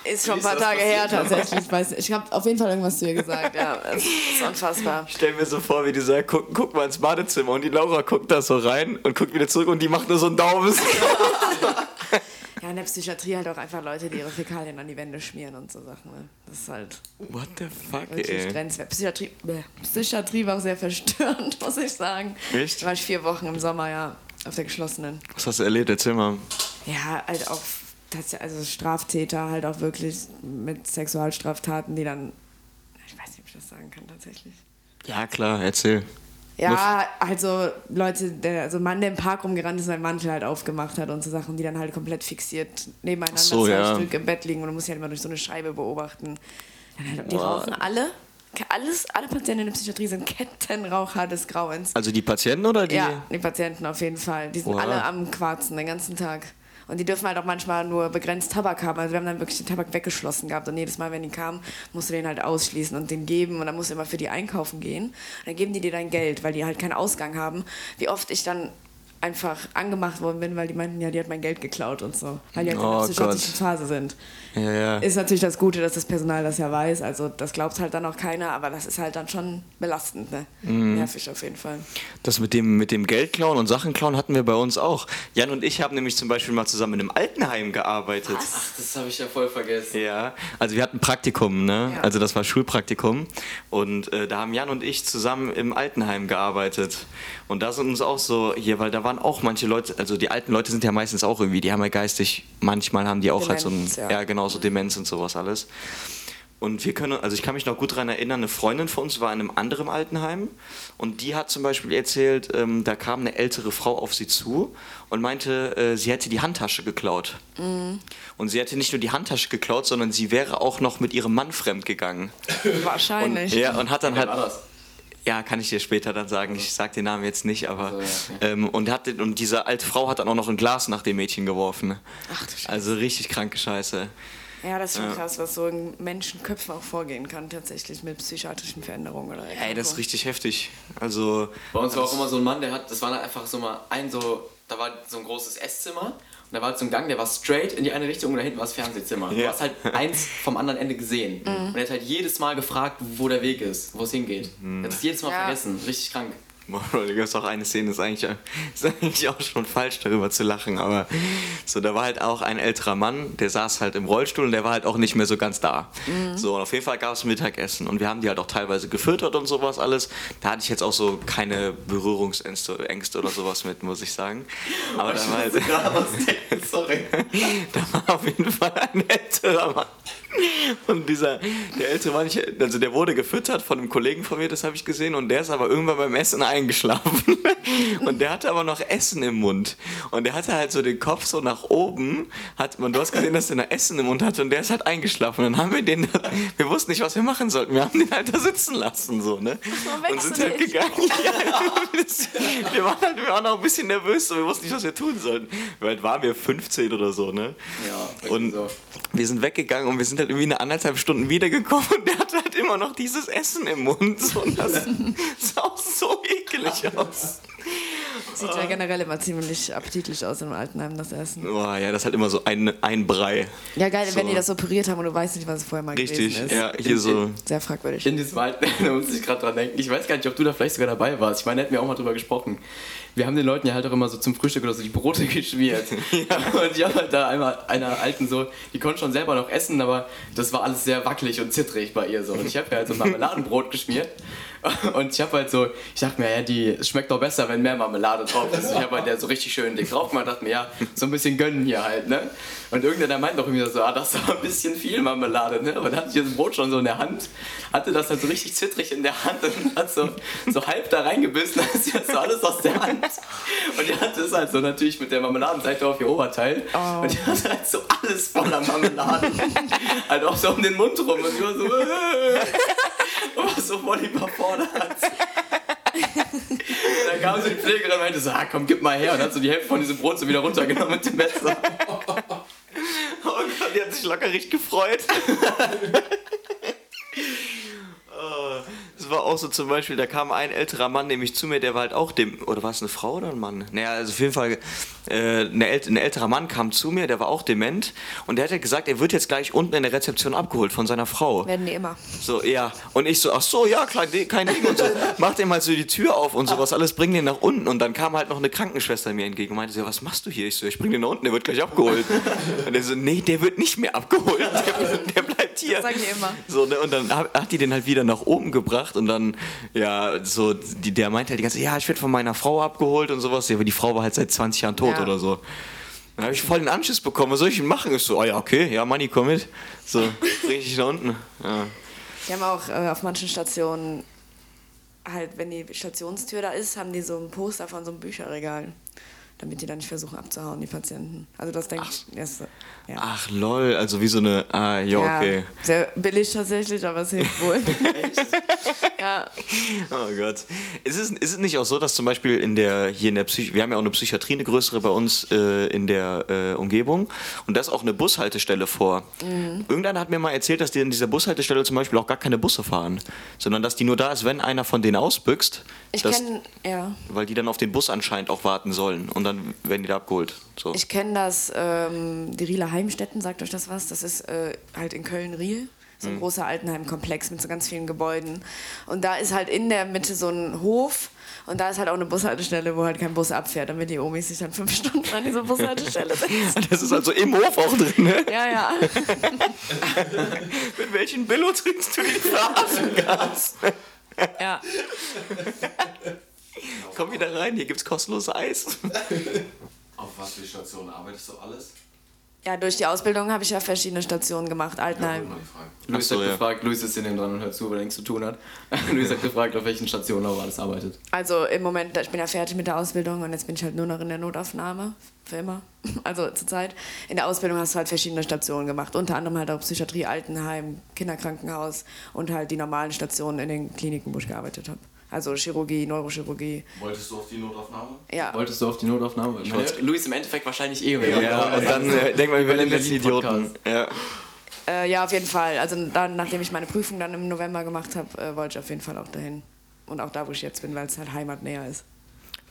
Ist schon ein paar Tage her tatsächlich. Ich, weiß, nicht. ich habe auf jeden Fall irgendwas zu ihr gesagt. Ja, es ist unfassbar. Stell mir so vor, wie die sagt, guck, guck mal ins Badezimmer und die Laura guckt da so rein und guckt wieder zurück und die macht nur so einen Daumen. <laughs> Ja, in der Psychiatrie halt auch einfach Leute, die ihre Fäkalien an die Wände schmieren und so Sachen. Ne? Das ist halt What the fuck, ey? Psychiatrie, bäh. Psychiatrie war auch sehr verstörend, <laughs> muss ich sagen. Echt? Da war ich vier Wochen im Sommer, ja, auf der geschlossenen. Was hast du erlebt? Erzähl mal. Ja, halt auch also Straftäter halt auch wirklich mit Sexualstraftaten, die dann, ich weiß nicht, ob ich das sagen kann tatsächlich. Ja, klar, erzähl. Ja, also Leute, der, also Mann, der im Park rumgerannt ist und seinen Mantel halt aufgemacht hat und so Sachen, die dann halt komplett fixiert nebeneinander so, zwei ja. Stück im Bett liegen und du musst sie halt immer durch so eine Scheibe beobachten. Die Boah. rauchen alle, alles, alle Patienten in der Psychiatrie sind Kettenraucher des Grauens. Also die Patienten oder die? Ja, die Patienten auf jeden Fall. Die sind Oha. alle am Quarzen den ganzen Tag. Und die dürfen halt auch manchmal nur begrenzt Tabak haben. Also wir haben dann wirklich den Tabak weggeschlossen gehabt. Und jedes Mal, wenn die kamen, musst du den halt ausschließen und den geben. Und dann musst du immer für die einkaufen gehen. Und dann geben die dir dein Geld, weil die halt keinen Ausgang haben. Wie oft ich dann einfach angemacht worden bin, weil die meinten, ja, die hat mein Geld geklaut und so. Weil die halt Oh in der psychotischen. Phase sind. Ja, ja. Ist natürlich das Gute, dass das Personal das ja weiß. Also das glaubt halt dann auch keiner, aber das ist halt dann schon belastend, ne? Mhm. Nervig auf jeden Fall. Das mit dem, mit dem Geld klauen und Sachen klauen hatten wir bei uns auch. Jan und ich haben nämlich zum Beispiel mal zusammen in einem Altenheim gearbeitet. Ach, das habe ich ja voll vergessen. Ja, also wir hatten Praktikum, ne? Ja. Also das war Schulpraktikum. Und äh, da haben Jan und ich zusammen im Altenheim gearbeitet. Und da sind uns auch so hier, weil da waren auch manche Leute, also die alten Leute sind ja meistens auch irgendwie, die haben ja geistig, manchmal haben die auch halt so ein, Demenz, ja. ja. genau, so Demenz und sowas alles. Und wir können, also ich kann mich noch gut daran erinnern, eine Freundin von uns war in einem anderen Altenheim und die hat zum Beispiel erzählt, ähm, da kam eine ältere Frau auf sie zu und meinte, äh, sie hätte die Handtasche geklaut. Und sie hätte nicht nur die Handtasche geklaut, sondern sie wäre auch noch mit ihrem Mann fremd gegangen. Wahrscheinlich. Ja, und hat dann halt. Ja, kann ich dir später dann sagen. Ich sag den Namen jetzt nicht, aber. Also, ja, ähm, und, hat, und diese alte Frau hat dann auch noch ein Glas nach dem Mädchen geworfen. Ach du Scheiße. Also richtig kranke Scheiße. Ja, das ist schon krass, was so in Menschenköpfen auch vorgehen kann, tatsächlich mit psychiatrischen Veränderungen oder Ey, das ist richtig heftig. Also. Bei uns war auch immer so ein Mann, der hat, das war einfach so mal ein so, da war so ein großes Esszimmer und da war halt so ein Gang, der war straight in die eine Richtung und da hinten war das Fernsehzimmer. Du Ja. hast halt eins vom anderen Ende gesehen. Mhm. Und er hat halt jedes Mal gefragt, wo der Weg ist, wo es hingeht. Er hat es jedes Mal Ja. vergessen. Richtig krank. Da gibt es auch eine Szene, ist eigentlich, ist eigentlich auch schon falsch darüber zu lachen, aber so, da war halt auch ein älterer Mann, der saß halt im Rollstuhl und der war halt auch nicht mehr so ganz da. So, und auf jeden Fall gab es Mittagessen und wir haben die halt auch teilweise gefüttert und sowas alles. Da hatte ich jetzt auch so keine Berührungsängste Ängste oder sowas mit, muss ich sagen. Aber da war halt, Sorry. <laughs> da war auf jeden Fall ein älterer Mann. Und dieser, der ältere Mann, ich, also der wurde gefüttert von einem Kollegen von mir, das habe ich gesehen, und der ist aber irgendwann beim Essen eingeschlafen. <laughs> Und der hatte aber noch Essen im Mund. Und der hatte halt so den Kopf so nach oben, hat, und du hast gesehen, dass der noch Essen im Mund hatte, und der ist halt eingeschlafen. Und dann haben wir den, wir wussten nicht, was wir machen sollten. Wir haben den halt da sitzen lassen, so, ne? Und sind halt nicht. gegangen. <laughs> Ja, wir waren halt, wir waren auch ein bisschen nervös, so, wir wussten nicht, was wir tun sollten. Wie alt waren wir? 15 oder so, ne? Ja, Und so. wir sind weggegangen und wir sind halt irgendwie eine anderthalb Stunden wiedergekommen und der hatte halt immer noch dieses Essen im Mund. So, und das <laughs> sah auch so ekelig aus. Sieht ja generell immer ziemlich appetitlich aus im Altenheim, das Essen. Boah, ja, das ist halt immer so ein, ein Brei. Ja, geil, So. wenn die das operiert haben und du weißt nicht, was es vorher mal Richtig, gewesen ist. ja, hier so. Sehr fragwürdig. In diesem Alten, da muss ich gerade dran denken. Ich weiß gar nicht, ob du da vielleicht sogar dabei warst. Ich meine, da hätten wir auch mal drüber gesprochen. Wir haben den Leuten ja halt auch immer so zum Frühstück oder so die Brote <laughs> geschmiert. <laughs> Und ich habe halt da einmal einer Alten so, die konnte schon selber noch essen, aber das war alles sehr wackelig und zittrig bei ihr so. Und ich habe ja halt so ein Marmeladenbrot geschmiert. Und ich habe halt so, ich dachte mir, ja, die es schmeckt doch besser, wenn mehr Marmelade drauf ist. Ich habe halt der so richtig schön dick drauf gemacht, dachte mir, ja, so ein bisschen gönnen hier halt, ne? Und irgendeiner meint doch irgendwie so, ah, das ist aber ein bisschen viel Marmelade, ne? Aber dann hatte ich das Brot schon so in der Hand, hatte das halt so richtig zittrig in der Hand und hat so, so halb da reingebissen, <laughs> dann ist jetzt so alles aus der Hand. Und die hatte es halt so natürlich mit der Marmeladenseite auf ihr Oberteil. Oh. Und die hatte halt so alles voller Marmelade. halt auch so um den Mund rum und die war so, äh, und war so voll überfordert. Und dann kam so die Pflegerin und meinte so, ah, komm, gib mal her. Und hat so die Hälfte von diesem Brot so wieder runtergenommen mit dem Messer. Oh Gott, die hat sich locker richtig gefreut. War auch so zum Beispiel, da kam ein älterer Mann nämlich zu mir, der war halt auch dem, oder war es eine Frau oder ein Mann? Naja, also auf jeden Fall, äh, ein älterer Mann kam zu mir, der war auch dement und der hat halt gesagt, er wird jetzt gleich unten in der Rezeption abgeholt von seiner Frau. Werden die immer. So, ja. Und ich so, ach so, ja, kein, Ding- kein Ding und so. <laughs> Mach dem halt so die Tür auf und sowas, alles, bring den nach unten. Und dann kam halt noch eine Krankenschwester mir entgegen und meinte so, ja, was machst du hier? Ich so, ich bring den nach unten, der wird gleich abgeholt. Und er so, nee, der wird nicht mehr abgeholt, der, der bleibt hier. Sagen die immer. So, ne, und dann hat die den halt wieder nach oben gebracht und dann, ja, so, die, der meinte halt die ganze Zeit, ja, ich werde von meiner Frau abgeholt und sowas. Aber die Frau war halt seit 20 Jahren tot Ja. oder so. Dann habe ich voll den Anschluss bekommen, was soll ich denn machen? Ich so, oh ja, okay, ja, Manni, komm mit. So, bring ich dich nach unten. Ja. Die haben auch äh, auf manchen Stationen, halt, wenn die Stationstür da ist, haben die so ein Poster von so einem Bücherregal. Damit die dann nicht versuchen abzuhauen, die Patienten. Also das denke ich. Erst, ja. Ach lol, also wie so eine. Ah, ja, Ja, okay. Sehr billig tatsächlich, aber es hilft wohl. <laughs> Ja, Oh Gott. Ist es, ist es nicht auch so, dass zum Beispiel in der, hier in der Psych wir haben ja auch eine Psychiatrie, eine größere bei uns äh, in der äh, Umgebung und da ist auch eine Bushaltestelle vor. Irgendeiner hat mir mal erzählt, dass die in dieser Bushaltestelle zum Beispiel auch gar keine Busse fahren, sondern dass die nur da ist, wenn einer von denen ausbüchst, ich kenne ja. weil die dann auf den Bus anscheinend auch warten sollen und dann werden die da abgeholt. So. Ich kenne das, ähm, die Rieler Heimstätten, sagt euch das was? Das ist äh, halt in Köln-Riel. So ein großer Altenheimkomplex mit so ganz vielen Gebäuden. Und da ist halt in der Mitte so ein Hof. Und da ist halt auch eine Bushaltestelle, wo halt kein Bus abfährt, damit die Omis sich dann fünf Stunden an diese Bushaltestelle setzen. <laughs> Das ist also im Hof auch drin, ne? Ja, ja. <laughs> Mit welchen Billo trinkst du die Straßengas? <laughs> ja. Komm wieder rein, hier gibt's kostenloses Eis. Auf was für Stationen arbeitest du alles? Ja, durch die Ausbildung habe ich ja verschiedene Stationen gemacht. Ja, Altenheim. Frage. Luis so, hat ja. gefragt, Luis ist in dem dran und hört zu, weil er nichts zu tun hat. <laughs> Luis hat gefragt, auf welchen Stationen er alles arbeitet. Also im Moment, ich bin ja fertig mit der Ausbildung und jetzt bin ich halt nur noch in der Notaufnahme. Für immer. <laughs> Also zurzeit. In der Ausbildung hast du halt verschiedene Stationen gemacht. Unter anderem halt auch Psychiatrie, Altenheim, Kinderkrankenhaus und halt die normalen Stationen in den Kliniken, wo ich gearbeitet habe. Also Chirurgie, Neurochirurgie. Wolltest du auf die Notaufnahme? Ja. Wolltest du auf die Notaufnahme? Ich meine, Luis im Endeffekt wahrscheinlich eh. Ja, und dann äh, denk mal, wir Übernehmen den letzten den Idioten. Ja. Äh, ja, auf jeden Fall. Also dann, nachdem ich meine Prüfung dann im November gemacht habe, äh, wollte ich auf jeden Fall auch dahin. Und auch da, wo ich jetzt bin, weil es halt heimatnäher ist.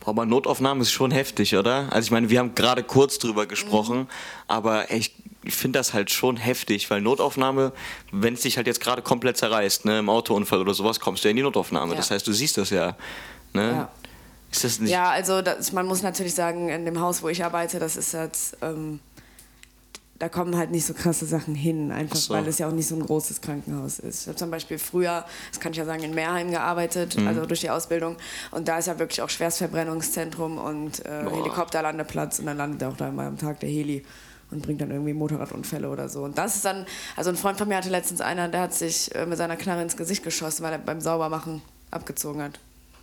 Boah, aber Notaufnahme ist schon heftig, oder? Also ich meine, wir haben gerade kurz drüber gesprochen, aber ey, ich, ich finde das halt schon heftig, weil Notaufnahme, wenn es dich halt jetzt gerade komplett zerreißt, ne, im Autounfall oder sowas, kommst du ja in die Notaufnahme. Ja. Das heißt, du siehst das ja. Ne? Ja. Ist das nicht. Ja, also das, man muss natürlich sagen, in dem Haus, wo ich arbeite, das ist jetzt, ähm, da kommen halt nicht so krasse Sachen hin, einfach Ach so. weil es ja auch nicht so ein großes Krankenhaus ist. Ich habe zum Beispiel früher, das kann ich ja sagen, in Meerheim gearbeitet, Mhm. also durch die Ausbildung. Und da ist ja wirklich auch Schwerstverbrennungszentrum und äh. Helikopterlandeplatz und dann landet auch da immer am Tag der Heli und bringt dann irgendwie Motorradunfälle oder so. Und das ist dann, also ein Freund von mir hatte letztens einer, der hat sich äh, mit seiner Knarre ins Gesicht geschossen, weil er beim Saubermachen abgezogen hat.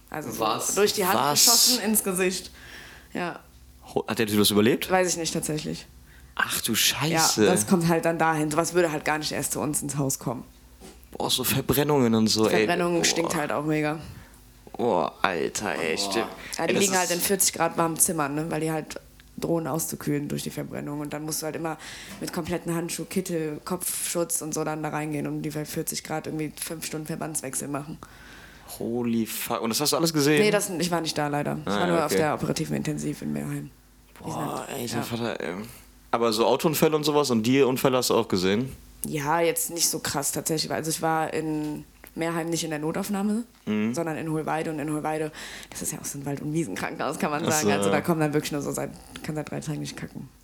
Also so Was? durch die Hand Was? geschossen ins Gesicht. Ja, Hat der das überlebt? weiß ich nicht tatsächlich. Ach du Ja, Scheiße. das kommt halt dann dahin. Sowas würde halt gar nicht erst zu uns ins Haus kommen. Boah, so Verbrennungen und so, ey. Verbrennung Boah. stinkt halt auch mega. Boah, Alter, ey. stimmt. Ja, Ey, die das liegen halt in ist- 40 Grad warmen Zimmern, ne? weil die halt drohen auszukühlen durch die Verbrennung. Und dann musst du halt immer mit kompletten Handschuh, Kittel, Kopfschutz und so dann da reingehen und die bei 40 Grad irgendwie fünf Stunden Verbandswechsel machen. Holy fuck. Und das hast du alles gesehen? Nee, das, ich war nicht da leider. Ich Ah, war nur okay. auf der operativen Intensiv in Meerheim. Boah, ey, Ja. Vater, ey. Aber so Autounfälle und sowas und die Unfälle hast du auch gesehen? Ja, jetzt nicht so krass tatsächlich. Also ich war in Meerheim nicht in der Notaufnahme, Mhm. sondern in Hohlweide. Und in Hohlweide, das ist ja auch so ein Wald- und Wiesenkrankenhaus, kann man sagen. so, Also da kommen dann wirklich nur so seit, kann seit drei Tagen nicht kacken. <laughs>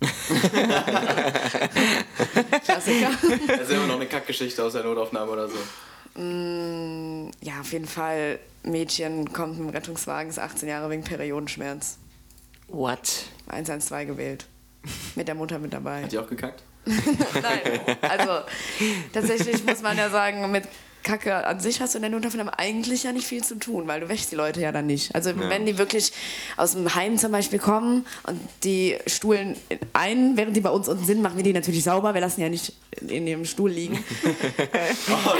Klassiker. Das ist immer noch eine Kackgeschichte aus der Notaufnahme oder so. Ja, auf jeden Fall. Mädchen kommt mit dem Rettungswagen, ist 18 Jahre wegen Periodenschmerz. What? 112 gewählt. Mit der Mutter mit dabei. Hat die auch gekackt? <laughs> Nein, also tatsächlich muss man ja sagen, mit Kacke an sich hast du in der Notaufnahme eigentlich ja nicht viel zu tun, weil du wäschst die Leute ja dann nicht. Also wenn die wirklich aus dem Heim zum Beispiel kommen und die stuhlen ein, während die bei uns unten sind, machen wir die natürlich sauber. Wir lassen ja nicht in ihrem Stuhl liegen. <laughs> Oh,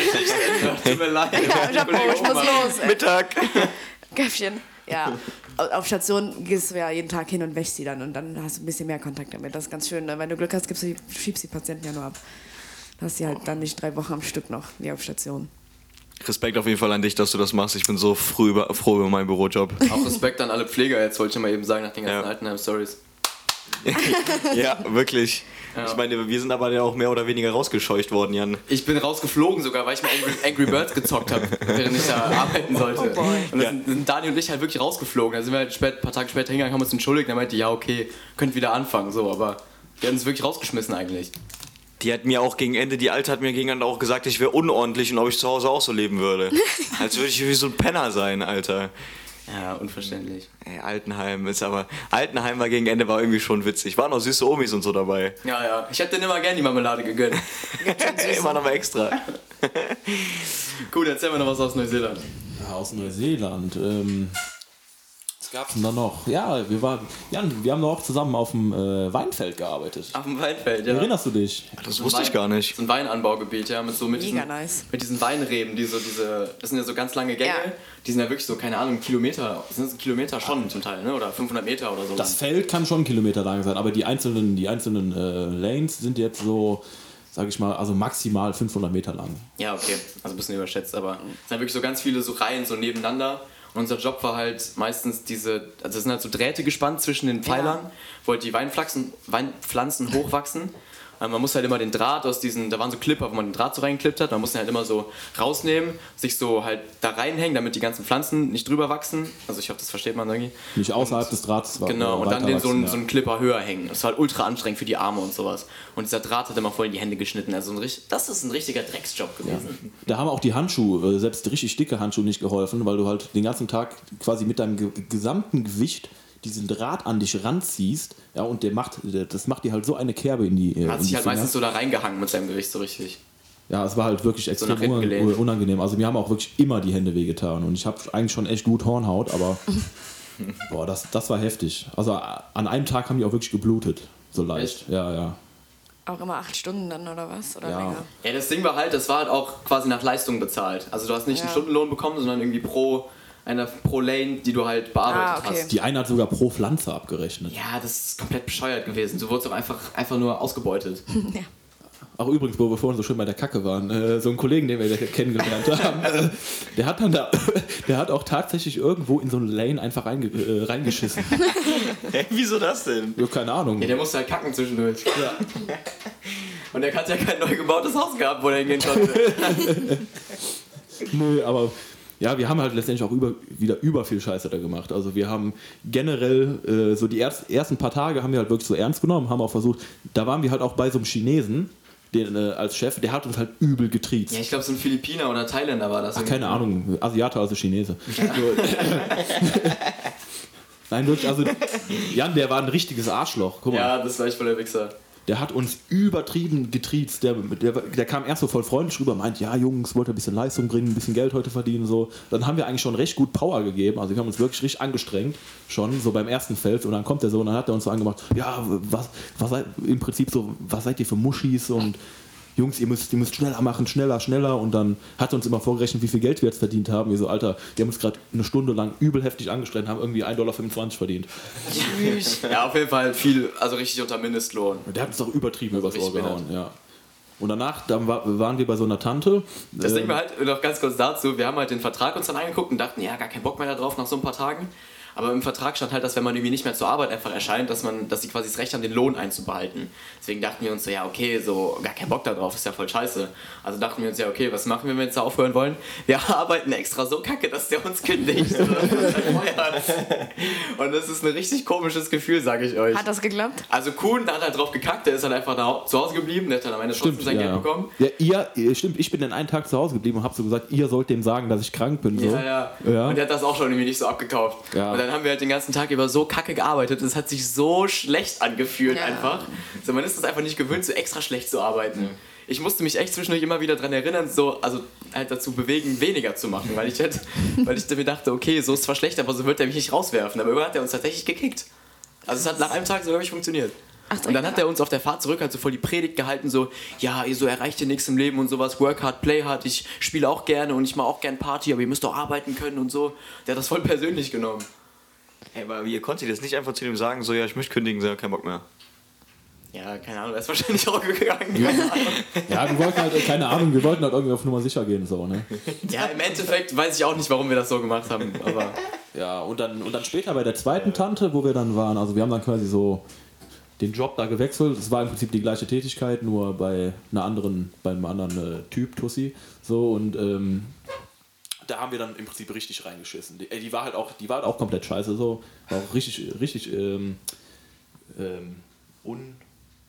Tut mir <laughs> leid. ja, ich, hab, oh, ich muss los. Ey. Mittag. <laughs> Köpfchen. Ja, au- auf Station gehst du ja jeden Tag hin und wäschst sie dann und dann hast du ein bisschen mehr Kontakt damit. Das ist ganz schön. Ne? Wenn du Glück hast, gibst du die, schiebst die Patienten ja nur ab. Du hast sie halt dann nicht drei Wochen am Stück noch, wie auf Station. Respekt auf jeden Fall an dich, dass du das machst. Ich bin so früh über, froh über meinen Bürojob. Auch Respekt an alle Pfleger, jetzt wollte ich mal eben sagen, nach den ganzen Ja. Altenheim-Stories. <laughs> ja, wirklich. Ja. Ich meine, wir sind aber ja auch mehr oder weniger rausgescheucht worden, Jan. Ich bin rausgeflogen sogar, weil ich mal Angry, Angry Birds gezockt habe, während ich da <laughs> arbeiten sollte. Oh boy. und dann Ja. sind- Dani und ich halt wirklich rausgeflogen. Da sind wir halt spät, ein paar Tage später hingegangen, haben uns entschuldigt. Dann meinte, ja, okay, könnt wieder anfangen. So, aber wir haben uns wirklich rausgeschmissen eigentlich. Die hat mir auch gegen Ende, die Alte hat mir gegen Ende auch gesagt, ich wäre unordentlich und ob ich zu Hause auch so leben würde. <laughs> Als würde ich wie so ein Penner sein, Alter. Ja, unverständlich. Ey, Altenheim ist aber. Altenheim war gegen Ende war irgendwie schon witzig. Waren auch süße Omis und so dabei. Ja, ja. Ich hätte denen immer gern die Marmelade gegönnt. <laughs> Immer noch mal extra. Gut, erzähl mir noch was aus Neuseeland. Ja, aus Neuseeland. Ähm, gab's denn da noch? Ja, wir, waren, Jan, wir haben auch zusammen auf dem äh, Weinfeld gearbeitet. Auf dem Weinfeld, ja. Erinnerst du dich? Das ein wusste ich Wein- gar nicht. So ein Weinanbaugebiet, ja, mit so mit Mega diesen, nice. mit diesen Weinreben, die so diese, das sind ja so ganz lange Gänge, Ja. die sind ja wirklich so, keine Ahnung, Kilometer, sind das Kilometer schon zum Teil, ne, oder 500 Meter oder so. Das Feld kann schon Kilometer lang sein, aber die einzelnen, die einzelnen äh, Lanes sind jetzt so, sag ich mal, also maximal 500 Meter lang. Ja, okay, also ein bisschen überschätzt, aber es sind wirklich so ganz viele so Reihen so nebeneinander. Und unser Job war halt meistens diese, also es sind halt so Drähte gespannt zwischen den Pfeilern, wo halt die Weinpflanzen, Weinpflanzen hochwachsen. Äh, Man muss halt immer den Draht aus diesen, da waren so Clipper, wo man den Draht so reingeklippt hat, man muss den halt immer so rausnehmen, sich so halt da reinhängen, damit die ganzen Pflanzen nicht drüber wachsen. Also ich hoffe, das versteht man irgendwie. Nicht außerhalb des Drahtes. wa- Genau, und dann den so, einen- wachsen, so einen Clipper höher hängen. Das war halt ultra anstrengend für die Arme und sowas. Und dieser Draht hat immer voll in die Hände geschnitten. Also ein, das ist ein richtiger Drecksjob gewesen. Da haben auch die Handschuhe, äh, selbst richtig dicke Handschuhe nicht geholfen, weil du halt den ganzen Tag quasi mit deinem ge gesamten Gewicht diesen Draht an dich ranziehst, ja, und der macht, das macht dir halt so eine Kerbe in die, äh, Hat in sich die halt Finger. meistens so da reingehangen mit seinem Gewicht so richtig. Ja, es war halt wirklich extrem gelehnt. unangenehm. Also mir haben auch wirklich immer die Hände wehgetan und ich habe eigentlich schon echt gut Hornhaut, aber <laughs> boah, das, das war heftig. Also an einem Tag haben die auch wirklich geblutet, so leicht. Echt? Ja, ja. Auch immer acht Stunden dann oder was? Oder Ja. länger? Ja, das Ding war halt, das war halt auch quasi nach Leistung bezahlt. Also du hast nicht einen Ja. Stundenlohn bekommen, sondern irgendwie pro, eine, pro Lane, die du halt bearbeitet Ah, okay. hast. Die eine hat sogar pro Pflanze abgerechnet. Ja, das ist komplett bescheuert gewesen. Du wurdest auch einfach, einfach nur ausgebeutet. <laughs> ja. Ach übrigens, wo wir vorhin so schön bei der Kacke waren, äh, so ein Kollegen, den wir kennengelernt <laughs> haben, äh, der hat dann da, <laughs> der hat auch tatsächlich irgendwo in so eine Lane einfach reinge äh, reingeschissen. Hä, wieso das denn? Ja, keine Ahnung. Ja, der musste halt kacken zwischendurch. Und der hat ja kein neu gebautes Haus gehabt, wo er hingehen konnte. Nö, aber ja, wir haben halt letztendlich auch über, wieder über viel Scheiße da gemacht. Also wir haben generell äh, so die erst, ersten paar Tage haben wir halt wirklich so ernst genommen, haben auch versucht, da waren wir halt auch bei so einem Chinesen, den, äh, als Chef, der hat uns halt übel getriezt. Ja, ich glaube, so ein Philippiner oder Thailänder war das. Ach, keine Ahnung, Asiate, also Chinese. So. <laughs> Nein, wirklich, also Jan, der war ein richtiges Arschloch. Guck mal, Ja, das war ich voll der Wichser. Der hat uns übertrieben getriezt. Der, der, der kam erst so voll freundlich rüber, meint, ja Jungs, wollt ihr ein bisschen Leistung bringen, ein bisschen Geld heute verdienen, so. Dann haben wir eigentlich schon recht gut Power gegeben, also wir haben uns wirklich richtig angestrengt, schon so beim ersten Feld. Und dann kommt der so und dann hat er uns so angemacht, ja, was, was seid, im Prinzip so, was seid ihr für Muschis und Jungs, ihr müsst, ihr müsst schneller machen, schneller, schneller. Und dann hat er uns immer vorgerechnet, wie viel Geld wir jetzt verdient haben. Wir so, Alter, wir haben uns gerade eine Stunde lang übel heftig angestrengt, haben irgendwie 1,25 Dollar verdient. Ja, auf jeden Fall viel, also richtig unter Mindestlohn. Der hat uns doch übertrieben übers Ohr gehauen, ja. Und danach dann war, waren wir bei so einer Tante. Das ähm, Ding war halt, noch ganz kurz dazu, wir haben halt den Vertrag uns dann angeguckt und dachten, ja, gar keinen Bock mehr da drauf nach so ein paar Tagen. Aber im Vertrag stand halt, dass wenn man irgendwie nicht mehr zur Arbeit einfach erscheint, dass man, dass sie quasi das Recht haben, den Lohn einzubehalten. Deswegen dachten wir uns so, ja, okay, so gar keinen Bock da drauf, ist ja voll scheiße. Also dachten wir uns, ja, okay, was machen wir, wenn wir jetzt da aufhören wollen? Wir <laughs> arbeiten extra so kacke, dass der uns kündigt. <laughs> und das ist ein richtig komisches Gefühl, sage ich euch. Hat das geklappt? Also Kuhn hat halt drauf gekackt, der ist halt einfach da zu Hause geblieben, der hat dann am Ende trotzdem sein ja. Geld bekommen. Ja, ihr, ihr, stimmt, ich bin dann einen Tag zu Hause geblieben und habe so gesagt, ihr sollt dem sagen, dass ich krank bin. So. Ja, ja, Ja. Und der hat das auch schon irgendwie nicht so abgekauft. Ja. Und dann haben wir halt den ganzen Tag über so kacke gearbeitet. Es hat sich so schlecht angefühlt Ja. einfach. So, man ist es einfach nicht gewöhnt, so extra schlecht zu arbeiten. Ich musste mich echt zwischendurch immer wieder daran erinnern, so, also halt dazu bewegen, weniger zu machen, weil ich halt, <laughs> weil ich mir dachte, okay, so ist zwar schlecht, aber so wird er mich nicht rauswerfen. Aber irgendwann hat er uns tatsächlich gekickt. Also es hat nach einem Tag so wirklich funktioniert. Ach, und dann hat er uns auf der Fahrt zurück halt so voll die Predigt gehalten, so, ja, ihr so erreicht ihr nichts im Leben und sowas, work hard, play hard, ich spiele auch gerne und ich mache auch gern Party, aber ihr müsst auch arbeiten können und so. Der hat das voll persönlich genommen. Hey, aber ihr konntet das nicht einfach zu dem sagen, so ja, ich möchte kündigen, so, kein Bock mehr. Ja, keine Ahnung, er ist wahrscheinlich auch gegangen. Ja, wir wollten halt, äh, keine Ahnung, wir wollten halt irgendwie auf Nummer sicher gehen. So, ne? ja, im Endeffekt weiß ich auch nicht, warum wir das so gemacht haben, aber Ja, und dann, und dann später bei der zweiten Tante, wo wir dann waren, also wir haben dann quasi so den Job da gewechselt. Es war im Prinzip die gleiche Tätigkeit, nur bei einer anderen, beim anderen äh, Typ, Tussi. So und ähm, da haben wir dann im Prinzip richtig reingeschissen. Die, ey, die war halt auch, die war halt auch komplett scheiße, so. War auch richtig, richtig ähm, ähm, un,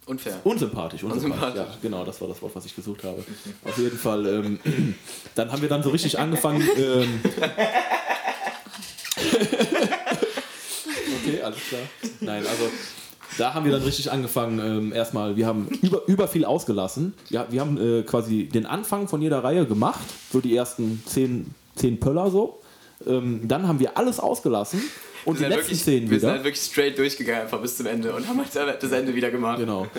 unfair. Unsympathisch, unsympathisch. Unsympathisch. Ja, genau, das war das Wort, was ich gesucht habe. Auf jeden Fall, ähm, <clears throat> dann haben wir dann so richtig angefangen. <laughs> Ähm, <laughs> okay, alles klar. Nein, also da haben wir dann richtig angefangen. Ähm, erstmal, wir haben über, über viel ausgelassen. Ja, wir haben äh, quasi den Anfang von jeder Reihe gemacht, so die ersten zehn, zehn Pöller so. Ähm, dann haben wir alles ausgelassen und die Wir sind, letzten wirklich, Szenen wir sind wieder. halt wirklich straight durchgegangen, einfach bis zum Ende und haben halt das Ende wieder gemacht. Genau. <laughs>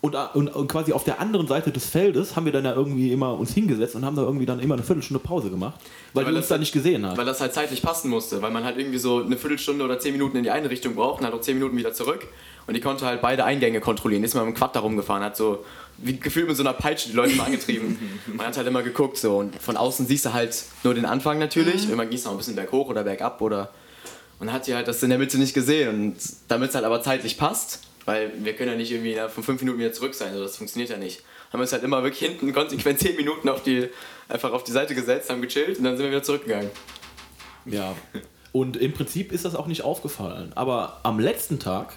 Und, und, und quasi auf der anderen Seite des Feldes haben wir dann ja irgendwie immer uns hingesetzt und haben da irgendwie dann immer eine Viertelstunde Pause gemacht, weil Weil die uns da nicht gesehen haben. Weil das halt zeitlich passen musste, weil man halt irgendwie so eine Viertelstunde oder zehn Minuten in die eine Richtung braucht und halt auch zehn Minuten wieder zurück. Und die konnte halt beide Eingänge kontrollieren. Ist mal mit dem Quad da rumgefahren, hat so wie gefühlt mit so einer Peitsche die Leute mal angetrieben. <laughs> Man hat halt immer geguckt so und von außen siehst du halt nur den Anfang natürlich. Irgendwann ging es noch ein bisschen berghoch oder bergab oder dann hat die halt das in der Mitte nicht gesehen und damit es halt aber zeitlich passt, weil wir können ja nicht irgendwie von fünf Minuten wieder zurück sein, also das funktioniert ja nicht. Haben wir uns halt immer wirklich hinten konsequent <laughs> zehn Minuten auf die, einfach auf die Seite gesetzt, haben gechillt und dann sind wir wieder zurückgegangen. Ja. Und im Prinzip ist das auch nicht aufgefallen. Aber am letzten Tag,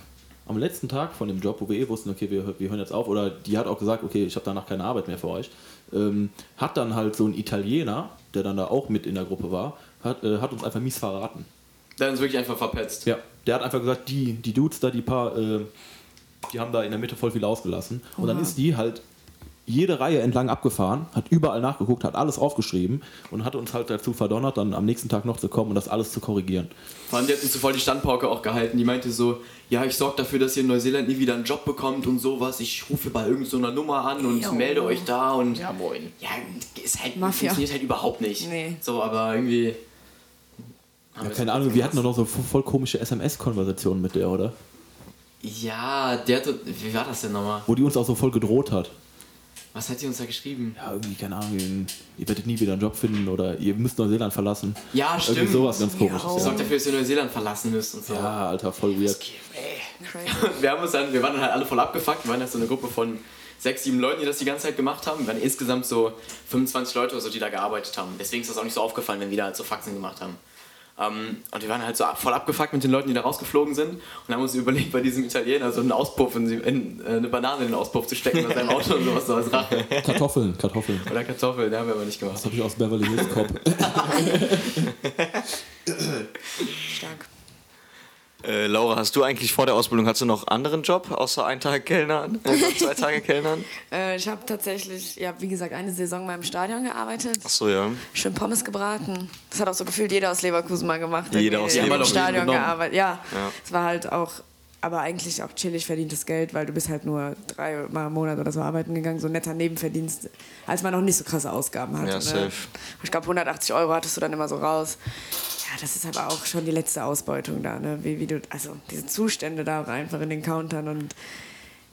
am letzten Tag von dem Job, wo wir eh wussten, okay, wir, wir hören jetzt auf, oder die hat auch gesagt, okay, ich habe danach keine Arbeit mehr für euch, ähm, hat dann halt so ein Italiener, der dann da auch mit in der Gruppe war, hat, äh, hat uns einfach mies verraten. Dann ist wirklich einfach verpetzt. Ja. Der hat einfach gesagt, die, die Dudes da, die paar, äh, die haben da in der Mitte voll viel ausgelassen. Und dann ist die halt jede Reihe entlang abgefahren, hat überall nachgeguckt, hat alles aufgeschrieben und hat uns halt dazu verdonnert, dann am nächsten Tag noch zu kommen und das alles zu korrigieren. Vor allem, die hat uns so voll die Standpauke auch gehalten. Die meinte so, ja, ich sorge dafür, dass ihr in Neuseeland nie wieder einen Job bekommt und sowas. Ich rufe bei irgendeiner so einer Nummer an und Jo. melde euch da und... Ja, moin. Ja, ist halt, Mafia. funktioniert halt überhaupt nicht. Nee. So, aber irgendwie... Ja, keine Ahnung, wir hatten doch noch so voll komische SMS-Konversationen mit der, oder? Ja, der hat... Wie war das denn nochmal? Wo die uns auch so voll gedroht hat. Was hat sie uns da geschrieben? Ja, irgendwie, keine Ahnung, ihr werdet nie wieder einen Job finden oder ihr müsst Neuseeland verlassen. Ja, Irgendwie stimmt. sowas ganz komisches. Sorgt Ja, dafür, dass ihr Neuseeland verlassen müsst und so. ja Alter, voll weird. Crazy. <laughs> Wir, haben uns dann, wir waren dann halt alle voll abgefuckt. Wir waren halt so eine Gruppe von sechs, sieben Leuten, die das die ganze Zeit gemacht haben. Wir waren insgesamt so 25 Leute oder so, die da gearbeitet haben. Deswegen ist das auch nicht so aufgefallen, wenn wir da halt so Faxen gemacht haben. Ähm, und wir waren halt so voll abgefuckt mit den Leuten, die da rausgeflogen sind und haben uns überlegt, bei diesem Italiener so einen Auspuff in, in, äh, eine Banane in den Auspuff zu stecken aus seinem Auto und sowas so als Rache. Kartoffeln, Kartoffeln. Oder Kartoffeln, den haben wir aber nicht gemacht. Das habe ich aus Beverly Hills Cop. <laughs> Stark. Äh, Laura, hast du eigentlich vor der Ausbildung, hast du noch einen anderen Job, außer einen Tag Kellnern, äh, zwei <laughs> Tage Kellnern? Äh, ich habe tatsächlich, ja, wie gesagt, eine Saison mal im Stadion gearbeitet. Achso, ja. Schön Pommes gebraten. Das hat auch so gefühlt jeder aus Leverkusen mal gemacht. Jeder aus im Leverkusen. Stadion genommen. gearbeitet. Ja, Ja. es war halt auch, aber eigentlich auch chillig verdientes Geld, weil du bist halt nur drei Mal im Monat oder so arbeiten gegangen. So ein netter Nebenverdienst, als man noch nicht so krasse Ausgaben hatte. Ja, ne? safe. Ich glaube, 180 Euro hattest du dann immer so raus. Ja, das ist aber auch schon die letzte Ausbeutung da, ne? Wie, wie du, also diese Zustände da auch einfach in den Countern und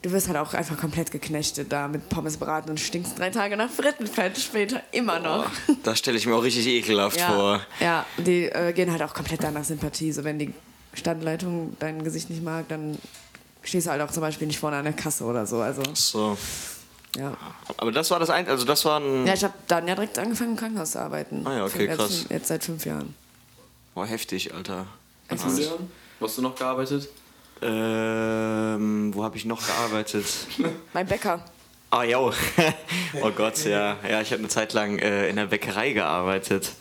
du wirst halt auch einfach komplett geknechtet da mit Pommes braten und stinkst drei Tage nach Frittenfett später immer noch. Das stelle ich mir auch richtig ekelhaft <laughs> vor. Ja, die äh, gehen halt auch komplett danach Sympathie. So, wenn die Standleitung dein Gesicht nicht mag, dann stehst du halt auch zum Beispiel nicht vorne an der Kasse oder so. Also, So. ja. Aber das war das ein, also das war ein. Ja, ich habe dann ja direkt angefangen im Krankenhaus zu arbeiten. Ah ja, okay, krass. Jetzt seit fünf Jahren. Boah, heftig, Alter. Julian, wo hast du noch gearbeitet? Ähm, wo habe ich noch gearbeitet? <laughs> Mein Bäcker. Ah, ja. oh <laughs> Gott, ja. Ja, ich habe eine Zeit lang äh, in der Bäckerei gearbeitet.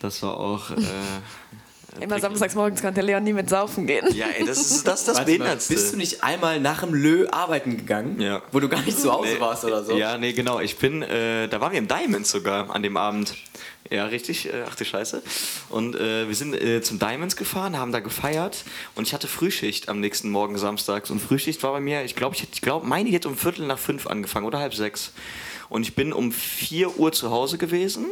Das war auch. Äh, <laughs> Immer samstags morgens konnte Leon nie mit saufen gehen. ja, ey, das ist das, das Behindertste. bist du nicht einmal nach dem Lö arbeiten gegangen? Ja. Wo du gar nicht zu Hause Nee. warst oder so? Ja, nee, genau. Ich bin, äh, da waren wir im Diamonds sogar an dem Abend. Ja, richtig. Äh, ach du Scheiße. Und äh, wir sind äh, zum Diamonds gefahren, haben da gefeiert und ich hatte Frühschicht am nächsten Morgen samstags. Und Frühschicht war bei mir, ich glaube, ich, ich glaube, meine, hat um Viertel nach fünf angefangen oder halb sechs. Und ich bin um vier Uhr zu Hause gewesen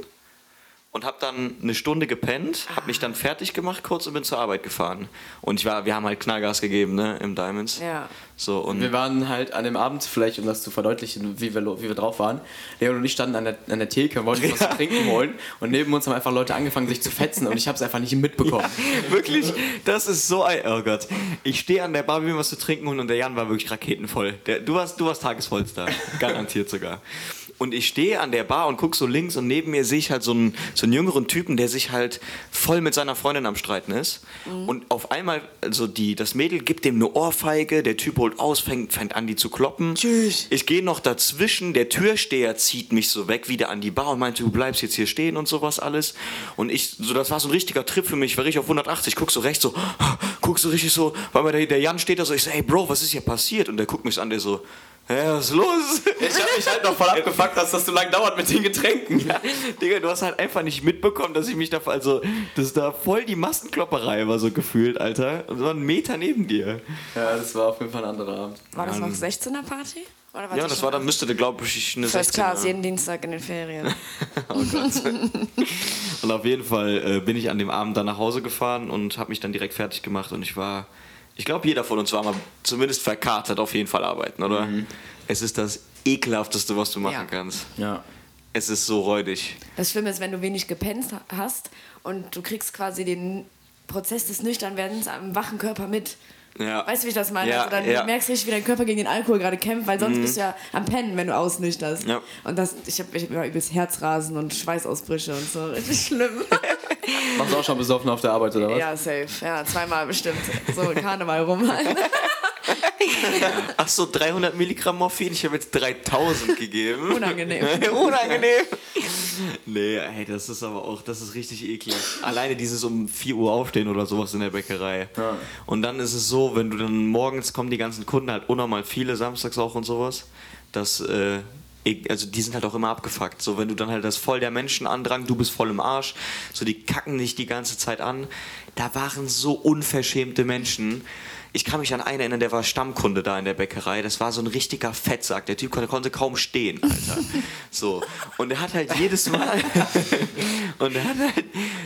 und habe dann eine Stunde gepennt, habe mich dann fertig gemacht kurz und bin zur Arbeit gefahren. Und ich war, wir haben halt Knallgas gegeben, ne, im Diamonds. Ja. So und Wir waren halt an dem Abend, vielleicht um das zu verdeutlichen, wie wir, wie wir drauf waren. Leon und ich standen an der, an der Theke und wollten uns was zu trinken holen. Und neben uns haben einfach Leute angefangen, sich zu fetzen. Und ich habe es einfach nicht mitbekommen. <laughs> Wirklich, das ist so ein. Oh Gott. Ich stehe an der Bar, will mir was zu trinken holen und der Jan war wirklich raketenvoll. Der, du, warst, du warst tagesvollster. Garantiert sogar. Und ich stehe an der Bar und gucke so links und neben mir sehe ich halt so einen, so einen jüngeren Typen, der sich halt voll mit seiner Freundin am Streiten ist. Und auf einmal, also die, das Mädel gibt dem eine Ohrfeige, der Typ holt aus, fängt, fängt an, die zu kloppen. Tschüss. Ich gehe noch dazwischen, der Türsteher zieht mich so weg, wieder an die Bar und meinte, du bleibst jetzt hier stehen und sowas alles. Und ich, so, das war so ein richtiger Trip für mich, ich war richtig auf 180, guck so rechts so, guck so richtig so, weil der, der Jan steht da so, ich so, hey Bro, was ist hier passiert? Und der guckt mich an, der so, Hä, was ist los? Ich hab mich halt noch voll abgefuckt, dass das so lange dauert mit den Getränken. Ja, Digga, du hast halt einfach nicht mitbekommen, dass ich mich da, also, dass da voll die Massenklopperei war, so gefühlt, Alter. Und so ein Meter neben dir. Ja, das war auf jeden Fall ein anderer Abend. War das noch 16er Party? Oder war Ja, das das war dann, müsste, glaube ich, eine First 16 Class, jeden Dienstag in den Ferien. <laughs> <laughs> Und auf jeden Fall äh, bin ich an dem Abend dann nach Hause gefahren und habe mich dann direkt fertig gemacht und ich war, ich glaube, jeder von uns war mal zumindest verkatert auf jeden Fall arbeiten, oder? Es ist das ekelhafteste, was du machen Ja. kannst. Ja. Es ist so räudig. Das Schlimme ist, wenn du wenig gepennt hast und du kriegst quasi den Prozess des Nüchternwerdens am wachen Körper mit. Ja. Weißt du, wie ich das meine? Ja, also dann ja. Mhm. merkst du richtig, wie dein Körper gegen den Alkohol gerade kämpft, weil sonst bist du ja am Pennen, wenn du ausnüchterst. Ja. Und das, ich habe ich hab immer übelst Herzrasen und Schweißausbrüche und so. Richtig schlimm. <laughs> Machst du auch schon besoffen auf der Arbeit, oder was? ja, safe. Ja, zweimal bestimmt. So Karneval rum halt. <laughs> <laughs> Ach so, 300 Milligramm Morphin, ich habe jetzt 3000 gegeben. Unangenehm. <laughs> Unangenehm. <laughs> Nee, ey, das ist aber auch, das ist richtig eklig. Alleine dieses um 4 Uhr aufstehen oder sowas in der Bäckerei. Ja. Und dann ist es so, wenn du dann morgens kommen die ganzen Kunden halt unnormal viele, samstags auch und sowas, dass, äh, also die sind halt auch immer abgefuckt. So, wenn du dann halt das voll der Menschenandrang, du bist voll im Arsch, so die kacken dich die ganze Zeit an. Da waren so unverschämte Menschen. Ich kann mich an einen erinnern, der war Stammkunde da in der Bäckerei. Das war so ein richtiger Fettsack. Der Typ konnte, konnte kaum stehen, Alter. <laughs> So. Und er hat halt jedes Mal. <laughs> und er hat halt.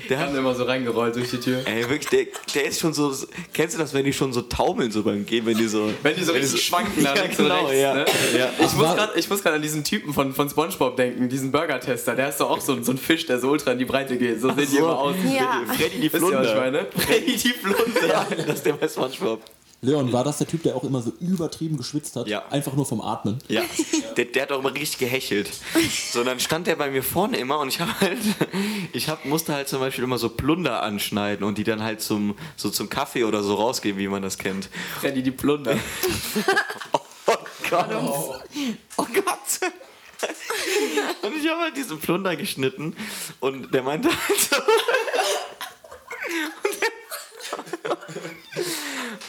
Der hat Haben immer so reingerollt durch die Tür. Ey, wirklich, der, der ist schon so. Kennst du das, wenn die schon so taumeln so beim Gehen, wenn die so. Wenn die so richtig schwanken nach <laughs> Ja, links genau, und rechts. ja. Ne? Ja. Ich muss grad- Ich muss gerade an diesen Typen von, von Spongebob denken, diesen Burger-Tester. Der ist doch auch so, so ein Fisch, der so ultra in die Breite geht. So sehen die so. immer aus. Ja. Freddy die was ich Flunder. Freddy die Flunder. Ja, das ist der bei Spongebob. Leon, war das der Typ, der auch immer so übertrieben geschwitzt hat? Ja. Einfach nur vom Atmen. Ja, der, der hat auch immer richtig gehechelt. So, dann stand der bei mir vorne immer und ich habe halt, ich hab, musste halt zum Beispiel immer so Plunder anschneiden und die dann halt zum, so zum Kaffee oder so rausgeben, wie man das kennt. Freddy die Plunder. Oh Gott. Oh, Gott. Und ich habe halt diesen Plunder geschnitten und der meinte halt so.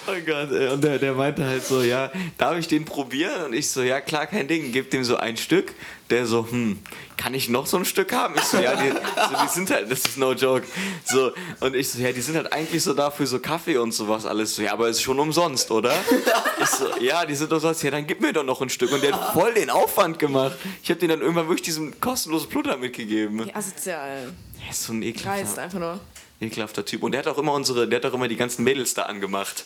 Oh Gott, ey, und der, der meinte halt so, ja, darf ich den probieren? Und ich so, ja klar, kein Ding, gib dem so ein Stück. Der so, hm, kann ich noch so ein Stück haben? Ich so, ja, die, so, die sind halt, das ist no joke. So, und ich so, ja, die sind halt eigentlich so dafür so Kaffee und sowas alles. So, ja, aber ist schon umsonst, oder? Ich so, ja, die sind umsonst. Ja, dann gib mir doch noch ein Stück. Und der hat voll den Aufwand gemacht. Ich habe den dann irgendwann wirklich diesen kostenlosen Plunder mitgegeben. Wie asozial. Er ist so ein Kreist ekelhafter, einfach nur. Ekelhafter Typ. Und der hat auch immer unsere, der hat auch immer die ganzen Mädels da angemacht.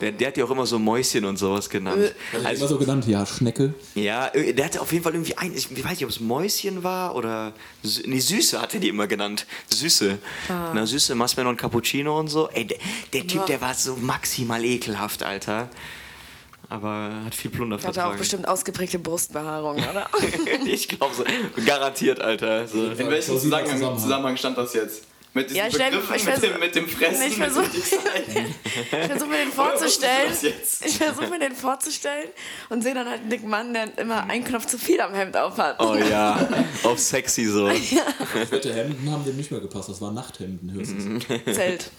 Der, der hat die auch immer so Mäuschen und sowas genannt. immer Also, so genannt, ja, Schnecke. ja, äh, der hatte auf jeden Fall irgendwie ein, ich weiß nicht, ob es Mäuschen war oder, nee, Süße hatte die immer genannt. Süße. Na, Süße, Masmen und Cappuccino und so. Ey, der, der Typ, Ja. der war so maximal ekelhaft, Alter. Aber hat viel Plunder Hat er auch vertragen. bestimmt ausgeprägte Brustbehaarung, oder? <laughs> ich glaube so. Garantiert, Alter. So. In welchem Zusammenhang. Zusammenhang stand das jetzt? Mit diesen Ja, ich stell- Begriffen, ich mit, dem, mit dem Fressen, Ich mit versuch- dem Dicksein. <laughs> Ich versuche mir den vorzustellen. Ich versuche mir den vorzustellen und sehe dann halt einen dicken Mann, der immer einen Knopf zu viel am Hemd aufhat. Oh ja, auf sexy so. <laughs> Wette Hemden haben dem nicht mehr gepasst, das waren Nachthemden höchstens. <laughs> Zelt.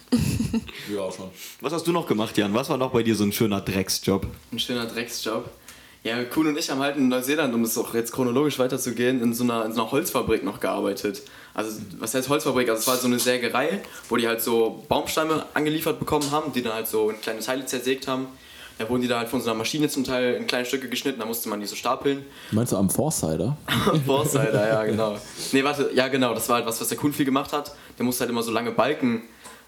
Ja, schon. Was hast du noch gemacht, Jan? Was war noch bei dir so ein schöner Drecksjob? Ein schöner Drecksjob. Ja, Kuhn und ich haben halt in Neuseeland, um es auch jetzt chronologisch weiterzugehen, in so einer, in so einer Holzfabrik noch gearbeitet. Also, was heißt Holzfabrik? Also, es war so eine Sägerei, wo die halt so Baumstämme angeliefert bekommen haben, die dann halt so in kleine Teile zersägt haben. Da wurden die da halt von so einer Maschine zum Teil in kleine Stücke geschnitten, da musste man die so stapeln. Meinst du am Foresider? <laughs> Foresider, ja, genau. Nee, warte, ja, genau, das war halt was, was der Kuhn viel gemacht hat. Der musste halt immer so lange Balken.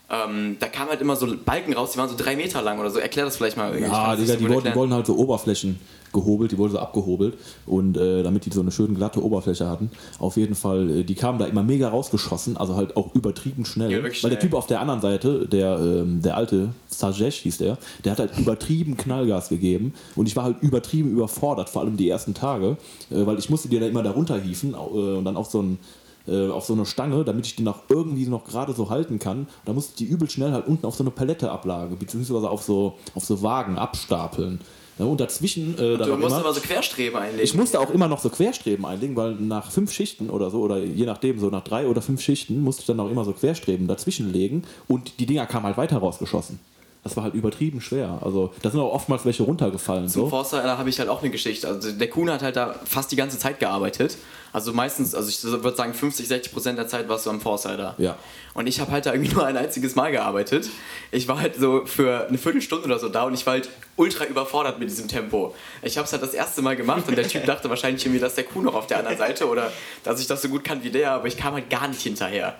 Ähm, da kamen halt immer so Balken raus, die waren so drei Meter lang oder so. Erklär das vielleicht mal. Ja, Digga, die wollten halt so Oberflächen gehobelt, die wurden so abgehobelt und äh, damit die so eine schön glatte Oberfläche hatten. Auf jeden Fall, äh, die kamen da immer mega rausgeschossen, also halt auch übertrieben schnell. Ja, weil der. Typ auf der anderen Seite, der, ähm, der alte Sajesh hieß der, der hat halt übertrieben Knallgas gegeben und ich war halt übertrieben überfordert, vor allem die ersten Tage, äh, weil ich musste die da immer da runterhieven äh, und dann auf so ein äh, auf so eine Stange, damit ich die noch irgendwie noch gerade so halten kann. Da musste ich die übel schnell halt unten auf so eine Palette ablage, beziehungsweise auf so, auf so Wagen abstapeln. Ja, und dazwischen äh, dann Du musst immer, aber so Querstreben einlegen. ich musste auch immer noch so Querstreben einlegen, weil nach fünf Schichten oder so, oder je nachdem, so nach drei oder fünf Schichten, musste ich dann auch immer so Querstreben dazwischen legen und die Dinger kamen halt weiter rausgeschossen. Das war halt übertrieben schwer. Also da sind auch oftmals welche runtergefallen. Zum So. Forster, habe ich halt auch eine Geschichte. Also der Kuhn hat halt da fast die ganze Zeit gearbeitet. Also meistens, also ich würde sagen 50, 60 Prozent der Zeit warst du am Forster. Ja. Und ich habe halt da irgendwie <laughs> nur ein einziges Mal gearbeitet. Ich war halt so für eine Viertelstunde oder so da und ich war halt ultra überfordert mit diesem Tempo. Ich habe es halt das erste Mal gemacht und der Typ <laughs> dachte wahrscheinlich irgendwie, dass der Kuh noch auf der anderen Seite oder dass ich das so gut kann wie der, aber ich kam halt gar nicht hinterher.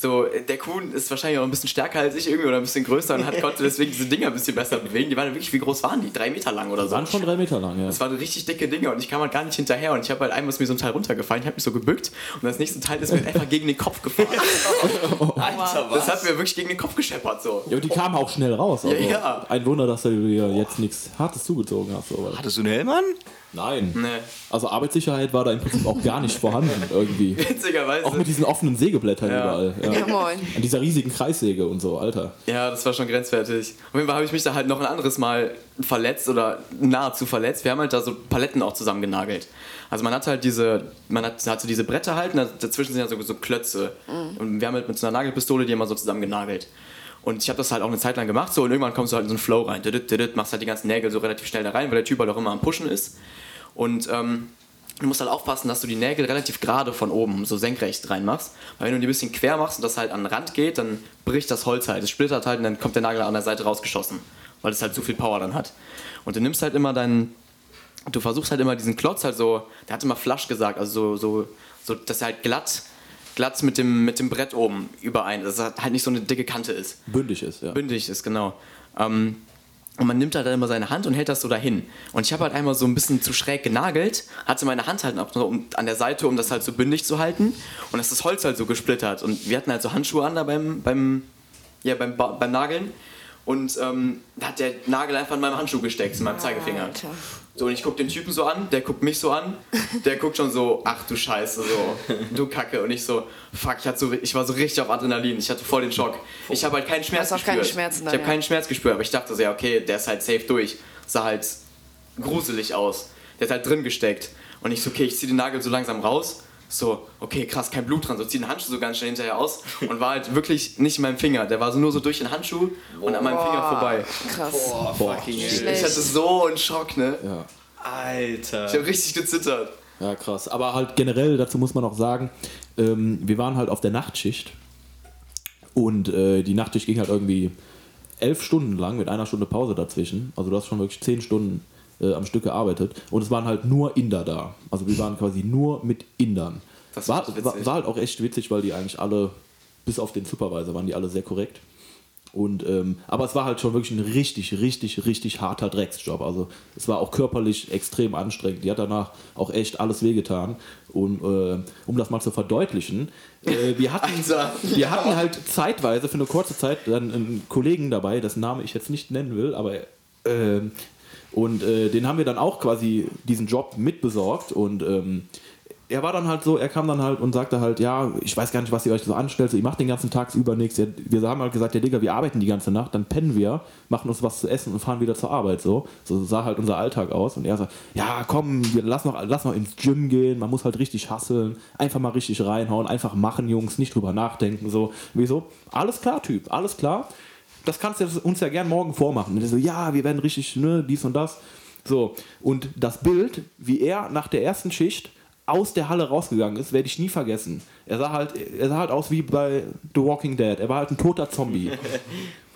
So, der Kuhn ist wahrscheinlich auch ein bisschen stärker als ich irgendwie oder ein bisschen größer und hat, <laughs> konnte deswegen diese Dinger ein bisschen besser bewegen. Die waren wirklich, wie groß waren die? Drei Meter lang oder Die so. waren schon drei Meter lang, ja. Das waren richtig dicke Dinge und ich kam halt gar nicht hinterher und ich habe halt einmal ist mir so ein Teil runtergefallen, ich habe mich so gebückt und das nächste Teil ist mir einfach gegen den Kopf gefahren. <laughs> Alter, Das hat mir wirklich gegen den Kopf gescheppert so. Ja, und die kamen auch schnell raus. Also ja. Ein Wunder, dass du dir jetzt nichts Hartes zugezogen hast. Aber. Hattest du einen Helm an? Nein. Nee. Also Arbeitssicherheit war da im Prinzip auch gar nicht vorhanden irgendwie. <laughs> Witzigerweise. Auch mit diesen offenen Sägeblättern Ja. überall. Ja, Ja. moin. An dieser riesigen Kreissäge und so, Alter. Ja, das war schon grenzwertig. Auf jeden Fall habe ich mich da halt noch ein anderes Mal verletzt oder nahezu verletzt. Wir haben halt da so Paletten auch zusammengenagelt. Also man hat halt diese, man hat, hat so diese Bretter halt, und dazwischen sind ja so, so Klötze. Und wir haben halt mit so einer Nagelpistole die immer so zusammengenagelt. Und ich habe das halt auch eine Zeit lang gemacht so und irgendwann kommst du halt in so einen Flow rein. Didit, machst halt die ganzen Nägel so relativ schnell da rein, weil der Typ halt auch immer am Pushen ist. Und ähm, du musst halt aufpassen, dass du die Nägel relativ gerade von oben, so senkrecht reinmachst. Weil wenn du die ein bisschen quer machst und das halt an den Rand geht, dann bricht das Holz halt. Es splittert halt und dann kommt der Nagel an der Seite rausgeschossen. Weil es halt zu viel Power dann hat. Und du nimmst halt immer deinen. Du versuchst halt immer diesen Klotz halt so. Der hat immer Flasch gesagt, also so, so, so dass er halt glatt, glatt mit dem, mit dem Brett oben überein, dass er halt nicht so eine dicke Kante ist Bündig ist, ja. bündig ist, genau. Ähm, und man nimmt halt dann immer seine Hand und hält das so dahin. Und ich habe halt einmal so ein bisschen zu schräg genagelt, hatte meine Hand halt an der Seite, um das halt so bündig zu halten. Und das ist das Holz halt so gesplittert. Und wir hatten halt so Handschuhe an da beim, beim, ja, beim, beim Nageln. Und ähm, da hat der Nagel einfach in meinem Handschuh gesteckt, in meinem Zeigefinger. Alter. So, und ich guck den Typen so an, der guckt mich so an, der guckt schon so, ach du Scheiße, so, <laughs> du Kacke. Und ich so, fuck, ich, hatte so, ich war so richtig auf Adrenalin, ich hatte voll den Schock. Ich habe halt keinen Schmerz gespürt. keine Schmerzen dann, ich habe ja. keinen Schmerz gespürt, aber ich dachte so, ja, okay, der ist halt safe durch. Sah halt gruselig aus. Der ist halt drin gesteckt. Und ich so, okay, ich zieh den Nagel so langsam raus. So, okay, krass, kein Blut dran. So, zieh den Handschuh so ganz schnell hinterher aus und war halt wirklich nicht in meinem Finger. Der war so nur so durch den Handschuh und an meinem Finger vorbei. Krass. Boah, Ich Schlecht. hatte so einen Schock, ne? ja. Alter. Ich habe richtig gezittert. ja, krass. Aber halt generell, dazu muss man auch sagen, ähm, wir waren halt auf der Nachtschicht. Und äh, die Nachtschicht ging halt irgendwie elf Stunden lang mit einer Stunde Pause dazwischen. Also du hast schon wirklich zehn Stunden äh, am Stück gearbeitet. Und es waren halt nur Inder da. Also wir waren quasi nur mit Indern. Das war, war, war halt auch echt witzig, weil die eigentlich alle, bis auf den Supervisor, waren die alle sehr korrekt. Und, ähm, aber es war halt schon wirklich ein richtig, richtig, richtig harter Drecksjob. Also es war auch körperlich extrem anstrengend. Die hat danach auch echt alles wehgetan. Und äh, um das mal zu verdeutlichen, äh, wir, hatten, <laughs> wir hatten halt zeitweise für eine kurze Zeit dann einen Kollegen dabei, dessen Name ich jetzt nicht nennen will, aber ähm, und äh, den haben wir dann auch quasi diesen Job mitbesorgt und ähm, er war dann halt so, er kam dann halt und sagte halt, ja, ich weiß gar nicht, was ihr euch so anstellt, so, ihr macht den ganzen Tag über nichts. Wir haben halt gesagt, ja Digga, wir arbeiten die ganze Nacht, dann pennen wir, machen uns was zu essen und fahren wieder zur Arbeit. So, so sah halt unser Alltag aus. Und er sagt, ja komm, lass, noch, lass noch ins Gym gehen, man muss halt richtig hasseln, einfach mal richtig reinhauen, einfach machen, Jungs, nicht drüber nachdenken. So, wieso? Alles klar, Typ, alles klar. Das kannst du uns ja gern morgen vormachen. Und er so, ja, wir werden richtig, ne, dies und das. So, und das Bild, wie er nach der ersten Schicht aus der Halle rausgegangen ist, werde ich nie vergessen. Er sah halt, er sah halt aus wie bei The Walking Dead. Er war halt ein toter Zombie. <laughs>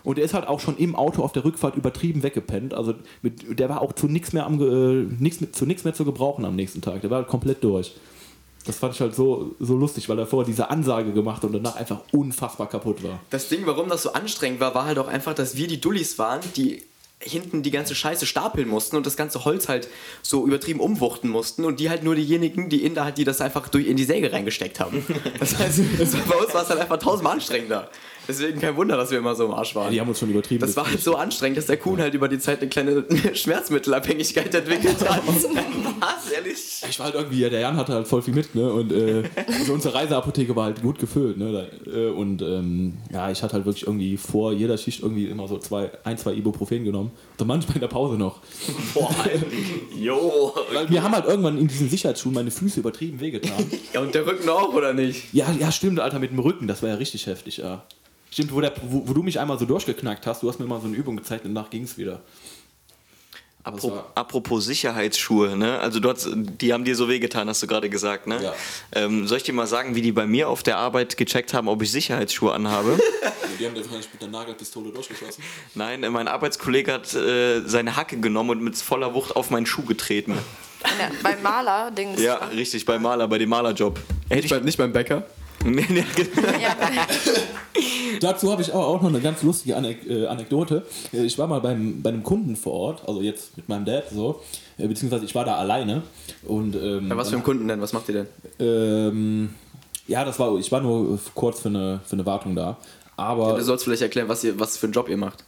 Und er ist halt auch schon im Auto auf der Rückfahrt übertrieben weggepennt. Also mit, der war auch zu nichts mehr am äh, nix, zu mehr zu gebrauchen am nächsten Tag. Der war halt komplett durch. Das fand ich halt so, so lustig, weil er vorher diese Ansage gemacht und danach einfach unfassbar kaputt war. Das Ding, warum das so anstrengend war, war halt auch einfach, dass wir die Dullis waren, die hinten die ganze Scheiße stapeln mussten und das ganze Holz halt so übertrieben umwuchten mussten und die halt nur diejenigen, die in da halt, die das einfach durch in die Säge reingesteckt haben. <laughs> Das heißt, das <laughs> bei uns war es halt einfach tausendmal anstrengender. Deswegen kein Wunder, dass wir immer so im Arsch waren. Die haben uns schon übertrieben. das war halt so anstrengend, dass der Kuhn halt über die Zeit eine kleine <laughs> Schmerzmittelabhängigkeit entwickelt hat. <laughs> Was, ehrlich? Ich war halt irgendwie, ja, der Jan hatte halt voll viel mit, ne? Und äh, <laughs> also unsere Reiseapotheke war halt gut gefüllt, ne? Äh, und ähm, ja, ich hatte halt wirklich irgendwie vor jeder Schicht irgendwie immer so zwei, ein, zwei Ibuprofen genommen. Und manchmal in der Pause noch. Boah, jo. Weil mir haben halt irgendwann in diesen Sicherheitsschuhen meine Füße übertrieben wehgetan. Ja, und der Rücken auch, oder nicht? ja, ja, stimmt, Alter, mit dem Rücken, das war ja richtig heftig, ja. Stimmt, wo, der, wo, wo du mich einmal so durchgeknackt hast, du hast mir mal so eine Übung gezeigt und danach ging es wieder. Apro war- apropos Sicherheitsschuhe, ne? Also du hast, die haben dir so wehgetan, hast du gerade gesagt, ne? Ja. Ähm, soll ich dir mal sagen, wie die bei mir auf der Arbeit gecheckt haben, ob ich Sicherheitsschuhe anhabe? <laughs> <laughs> Die haben dir wahrscheinlich mit der Nagelpistole durchgeschossen. Nein, mein Arbeitskollege hat äh, seine Hacke genommen und mit voller Wucht auf meinen Schuh getreten. Ja, beim Maler, Dings. Ja, richtig, bei Maler, bei dem Malerjob. Hätte Nicht, ich. beim, nicht beim Bäcker. Nee, nee, Ja, <laughs> Dazu habe ich aber auch noch eine ganz lustige Anek äh, Anekdote. Äh, Ich war mal beim, bei einem Kunden vor Ort, also jetzt mit meinem Dad so, äh, beziehungsweise ich war da alleine. Und, ähm, Ja, was für einen Kunden denn? Was macht ihr denn? Ähm, ja, das war, ich war nur kurz für eine, für eine Wartung da. Aber, Du sollst vielleicht erklären, was, ihr, was für einen Job ihr macht.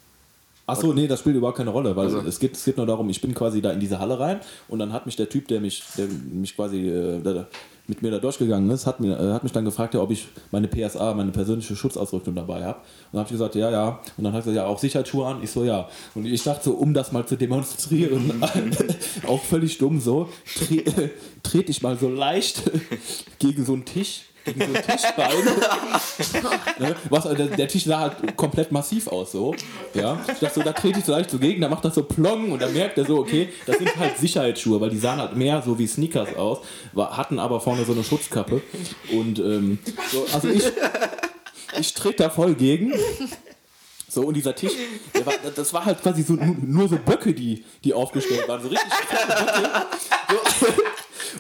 achso, nee, das spielt überhaupt keine Rolle, weil Also. es, geht, es geht nur darum, ich bin quasi da in diese Halle rein und dann hat mich der Typ, der mich, der mich quasi äh, da, mit mir da durchgegangen ist, hat, mir, äh, hat mich dann gefragt, ja, ob ich meine PSA, meine persönliche Schutzausrüstung dabei habe. Und dann habe ich gesagt, ja, ja. Und dann hat er gesagt, ja, auch Sicherheitsschuhe an. Ich so, ja. Und ich dachte so, um das mal zu demonstrieren, <laughs> auch völlig dumm so, <laughs> äh, trete ich mal so leicht <laughs> gegen so einen Tisch, gegen so ein Tischbein. <laughs> ne? Was, der, der Tisch sah halt komplett massiv aus so. Ja? Ich dachte so, da trete ich so leicht so gegen, da macht das so plong und dann merkt er so, okay, das sind halt Sicherheitsschuhe, weil die sahen halt mehr so wie Sneakers aus, war, hatten aber vorne so eine Schutzkappe. Und ähm, so, also ich, ich trete da voll gegen. So, und dieser Tisch, war, das war halt quasi so, nur, nur so Böcke, die, die aufgestellt waren. So richtig fette Böcke. So,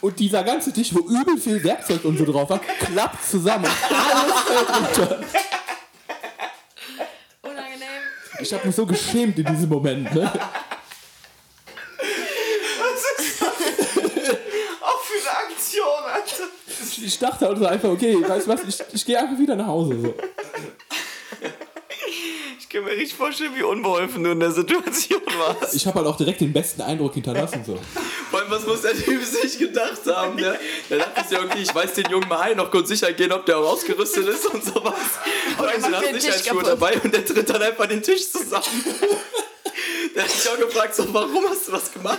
und dieser ganze Tisch, wo übel viel Werkzeug und so drauf war, klappt zusammen. Und alles fällt runter. unangenehm. Ich habe mich so geschämt in diesem Moment. Ne? Auch für eine Aktion, Alter. Ich dachte also einfach, okay, weißt du was, ich, ich gehe einfach wieder nach Hause. So. Ich kann mir richtig vorstellen, wie unbeholfen du in der Situation warst. Ich habe halt auch direkt den besten Eindruck hinterlassen. So. <laughs> Vor allem, was muss der Typ sich gedacht haben? Ne? Der dachte sich ja, okay, ich weiß den Jungen mal ein, noch kurz sicher gehen, ob der auch ausgerüstet ist und sowas. <laughs> Und dann hat Sicherheitsschuhe dabei und der tritt dann einfach den Tisch zusammen. <laughs> Der hat sich auch gefragt, so, warum hast du das gemacht?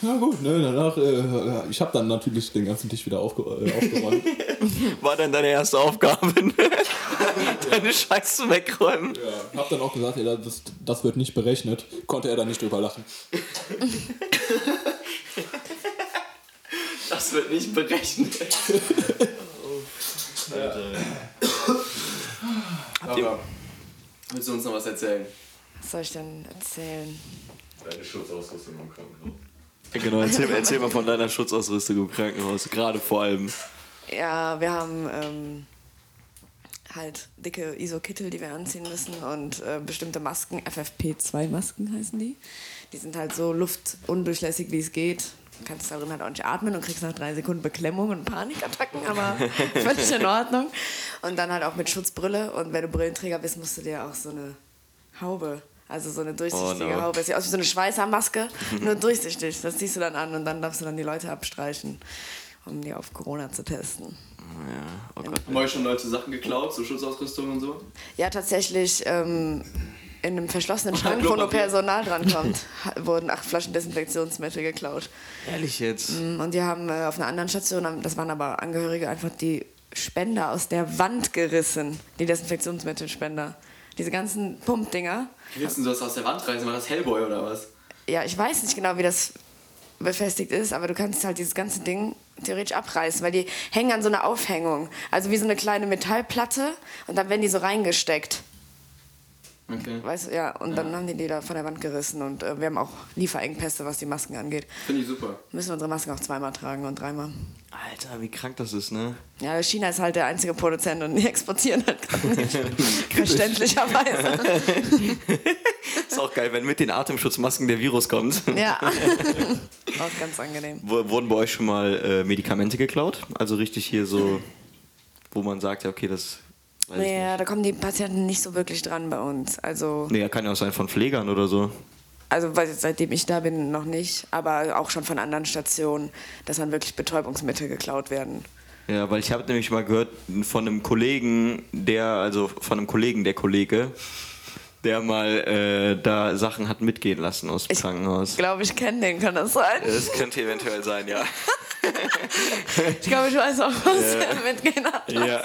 Ja gut, ne, danach, äh, ich habe dann natürlich den ganzen Tisch wieder aufge äh, aufgeräumt. <laughs> War dann deine erste Aufgabe, ne? <laughs> Deine Scheiße wegräumen. ja, hab dann auch gesagt, ey, das, das wird nicht berechnet. Konnte er dann nicht drüber lachen. <laughs> Das wird nicht berechnet. Aber, willst du uns noch was erzählen? Was soll ich denn erzählen? Deine Schutzausrüstung im Krankenhaus. Genau, erzähl, erzähl mal von deiner Schutzausrüstung im Krankenhaus, gerade vor allem. Ja, wir haben ähm, halt dicke ISO-Kittel, die wir anziehen müssen und äh, bestimmte Masken, FFP2-Masken heißen die. Die sind halt so luftundurchlässig, wie es geht. Du kannst darin halt auch nicht atmen und kriegst nach drei Sekunden Beklemmung und Panikattacken, aber <laughs> völlig in Ordnung. Und dann halt auch mit Schutzbrille und wenn du Brillenträger bist, musst du dir auch so eine Haube, also so eine durchsichtige Oh no. Haube. Sieht aus wie so eine Schweißermaske, <laughs> nur durchsichtig. Das ziehst du dann an und dann darfst du dann die Leute abstreichen, um die auf Corona zu testen. Ja, oh Gott. Haben euch schon Leute Sachen geklaut, so Schutzausrüstung und so? Ja, tatsächlich ähm, in einem verschlossenen <laughs> Schrank, wo nur. Personal drankommt, <laughs> wurden acht Flaschen Desinfektionsmittel geklaut. Ehrlich jetzt? Und die haben äh, auf einer anderen Station, das waren aber Angehörige, einfach die Spender aus der Wand gerissen. Die Desinfektionsmittelspender. Diese ganzen Pumpdinger. Wie willst du das aus der Wand reißen? War das Hellboy oder was? Ja, ich weiß nicht genau, wie das befestigt ist, aber du kannst halt dieses ganze Ding theoretisch abreißen, weil die hängen an so einer Aufhängung. Also wie so eine kleine Metallplatte und dann werden die so reingesteckt. Okay. Weißt ja, und dann haben die die da von der Wand gerissen und äh, wir haben auch Lieferengpässe, was die Masken angeht. Finde ich super. Müssen wir unsere Masken auch zweimal tragen und dreimal. Alter, wie krank das ist, ne? Ja, China ist halt der einzige Produzent und die <laughs> exportieren halt gerade <laughs> nicht. Verständlicherweise. <laughs> Ist auch geil, wenn mit den Atemschutzmasken der Virus kommt. Ja. auch ganz angenehm. W- Wurden bei euch schon mal äh, Medikamente geklaut? Also richtig hier so, wo man sagt, ja, okay, das. Weiß ich Ja, da kommen die Patienten nicht so wirklich dran bei uns. Also, nicht. Nee, ja, kann ja auch sein von Pflegern oder so. also weil seitdem ich da bin, noch nicht, aber auch schon von anderen Stationen, dass dann wirklich Betäubungsmittel geklaut werden. Ja, weil ich habe nämlich mal gehört von einem Kollegen, der, also von einem Kollegen, der Kollege, der mal äh, da Sachen hat mitgehen lassen aus dem Ich Krankenhaus. glaube, ich kenne den, kann das sein? Das könnte eventuell sein, ja. <laughs> ich glaube, ich weiß auch, was er mitgehen hat. Ja.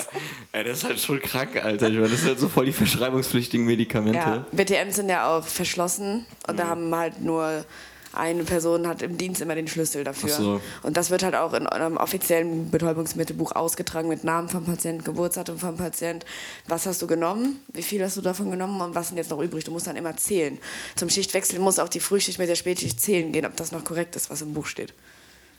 Ey, das ist halt schon krank, Alter. Ich meine, das sind halt so voll die verschreibungspflichtigen Medikamente. Ja, BTMs sind ja auch verschlossen und Mhm. da haben halt nur eine Person hat im Dienst immer den Schlüssel dafür. So. Und das wird halt auch in einem offiziellen Betäubungsmittelbuch ausgetragen mit Namen vom Patienten, Geburtsdatum vom Patient. Was hast du genommen? Wie viel hast du davon genommen und was sind jetzt noch übrig? Du musst dann immer zählen. Zum Schichtwechsel muss auch die Frühschicht mit der Spätschicht zählen gehen, ob das noch korrekt ist, was im Buch steht.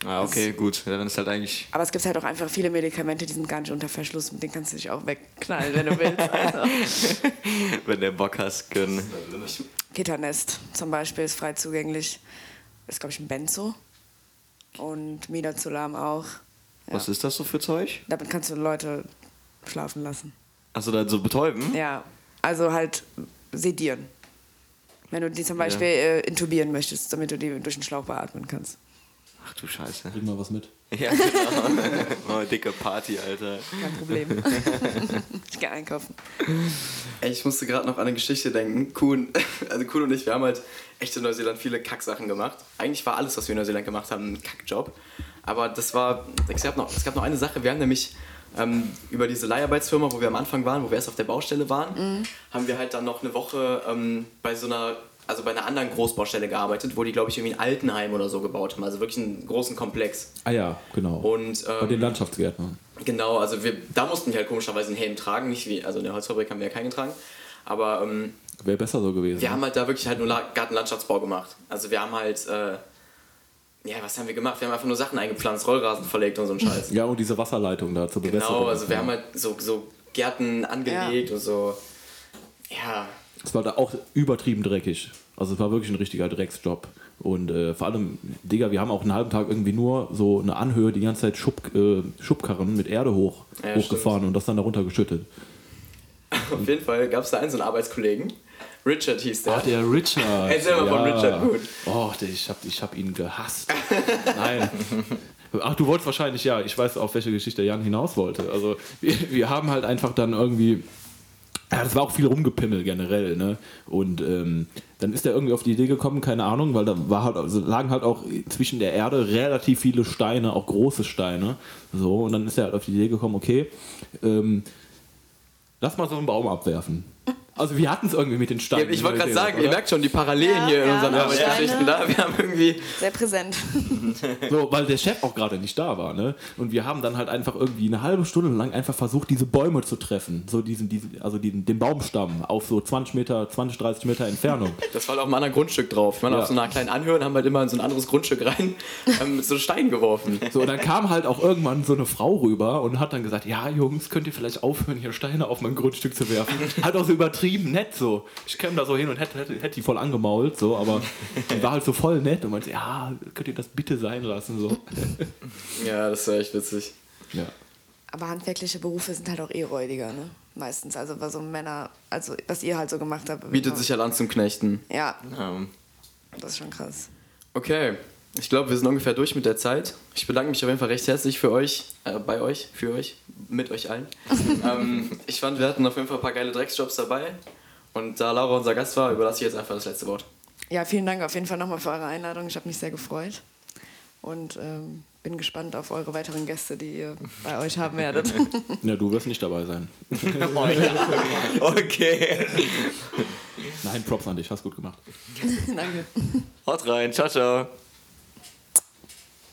Ah, okay, gut. Ja, dann ist halt eigentlich. Aber es gibt halt auch einfach viele Medikamente, die sind gar nicht unter Verschluss, mit denen kannst du dich auch wegknallen, wenn du <laughs> willst. Also. Wenn der Bock hast, können. Ketanest zum Beispiel ist frei zugänglich. Ist, glaube ich, ein Benzo. Und Midazolam auch. Ja. Was ist das so für Zeug? Damit kannst du Leute schlafen lassen. Achso, dann so betäuben? Ja, also halt sedieren. Wenn du die zum Beispiel äh, intubieren möchtest, damit du die durch den Schlauch beatmen kannst. Ach du Scheiße. Bring mal was mit. Ja, genau. <laughs> oh, dicke Party, Alter. Kein Problem. <laughs> ich gehe einkaufen. Ey, ich musste gerade noch an eine Geschichte denken. Kuhn, <laughs> also Kuhn und ich, wir haben halt echt in Neuseeland viele Kacksachen gemacht. Eigentlich war alles, was wir in Neuseeland gemacht haben, ein Kackjob. Aber das war, es gab noch, es gab noch eine Sache, wir haben nämlich ähm, über diese Leiharbeitsfirma, wo wir am Anfang waren, wo wir erst auf der Baustelle waren, haben wir halt dann noch eine Woche ähm, bei so einer, also bei einer anderen Großbaustelle gearbeitet, wo die, glaube ich, irgendwie ein Altenheim oder so gebaut haben. Also wirklich einen großen Komplex. Ah ja, genau. Und Bei den ähm, Landschaftsgärtnern. Genau, also wir, da mussten wir halt komischerweise einen Helm tragen, nicht wie, also in der Holzfabrik haben wir ja keinen getragen. Aber ähm, Wäre besser so gewesen. wir haben halt da wirklich halt nur La- Gartenlandschaftsbau gemacht. Also wir haben halt, äh, ja, was haben wir gemacht? Wir haben einfach nur Sachen eingepflanzt, Rollrasen verlegt und so ein Scheiß. ja, und diese Wasserleitung da zur Bewässerung. genau, also wir haben halt so, so Gärten angelegt und so, ja, Es war da auch übertrieben dreckig. Also es war wirklich ein richtiger Drecksjob. Und äh, vor allem, Digga, wir haben auch einen halben Tag irgendwie nur so eine Anhöhe, die ganze Zeit Schub, äh, Schubkarren mit Erde hoch, Ja, hochgefahren und das dann darunter geschüttet. auf jeden Fall gab es da einen so einen Arbeitskollegen, Richard hieß der. Ach, der Richard. Erzähl mal von Richard gut. Oh, ich hab, ich hab ihn gehasst. Nein. <laughs> Ach, du wolltest wahrscheinlich, ja, ich weiß, auf welche Geschichte Jan hinaus wollte. Also, wir, wir haben halt einfach dann irgendwie. Ja, das war auch viel rumgepimmel generell, ne? Und ähm, dann ist er irgendwie auf die Idee gekommen, keine Ahnung, weil da war halt, also lagen halt auch zwischen der Erde relativ viele Steine, auch große Steine. So, und dann ist er halt auf die Idee gekommen, okay, ähm, lass mal so einen Baum abwerfen. Also wir hatten es irgendwie mit den Steinen. ich wollte gerade oder? sagen, ihr merkt schon die Parallelen Ja, hier in ja, unseren ja, Arbeitsgeschichten da. Wir haben irgendwie Sehr präsent. <laughs> So, weil der Chef auch gerade nicht da war, ne? Und wir haben dann halt einfach irgendwie eine halbe Stunde lang einfach versucht, diese Bäume zu treffen. So diesen, diesen also diesen, den Baumstamm auf so 20 Meter, 20, 30 Meter Entfernung. Das war halt auf einem anderen Grundstück drauf. Ich meine, Ja. auf so einer kleinen Anhöhe haben halt immer in so ein anderes Grundstück rein <laughs> ähm, mit so Steinen geworfen. So, und dann kam halt auch irgendwann so eine Frau rüber und hat dann gesagt, ja Jungs, könnt ihr vielleicht aufhören, hier Steine auf mein Grundstück zu werfen? halt auch so übertrieben nett so. Ich käme da so hin und hätte, hätte, hätte die voll angemault, so, aber die war halt so voll nett und meinte, ja, könnt ihr das bitte sein lassen, so. <laughs> Ja, das war echt witzig. Ja. Aber handwerkliche Berufe sind halt auch eh räudiger, ne? Meistens. Also was so Männer, also was ihr halt so gemacht habt. Bietet sich halt an zum Knechten. Ja, Ähm, das ist schon krass. Okay, ich glaube, wir sind ungefähr durch mit der Zeit. Ich bedanke mich auf jeden Fall recht herzlich für euch, äh, bei euch, für euch, mit euch allen. <laughs> ähm, ich fand, wir hatten auf jeden Fall ein paar geile Drecksjobs dabei. Und da Laura unser Gast war, überlasse ich jetzt einfach das letzte Wort. Ja, vielen Dank auf jeden Fall nochmal für eure Einladung. Ich habe mich sehr gefreut. Und ähm, bin gespannt auf eure weiteren Gäste, die ihr bei euch haben werdet. <laughs> ja, du wirst nicht dabei sein. <laughs> oh, ja. Okay. Nein, Props an dich, hast gut gemacht. Danke. Haut rein. Ciao, ciao.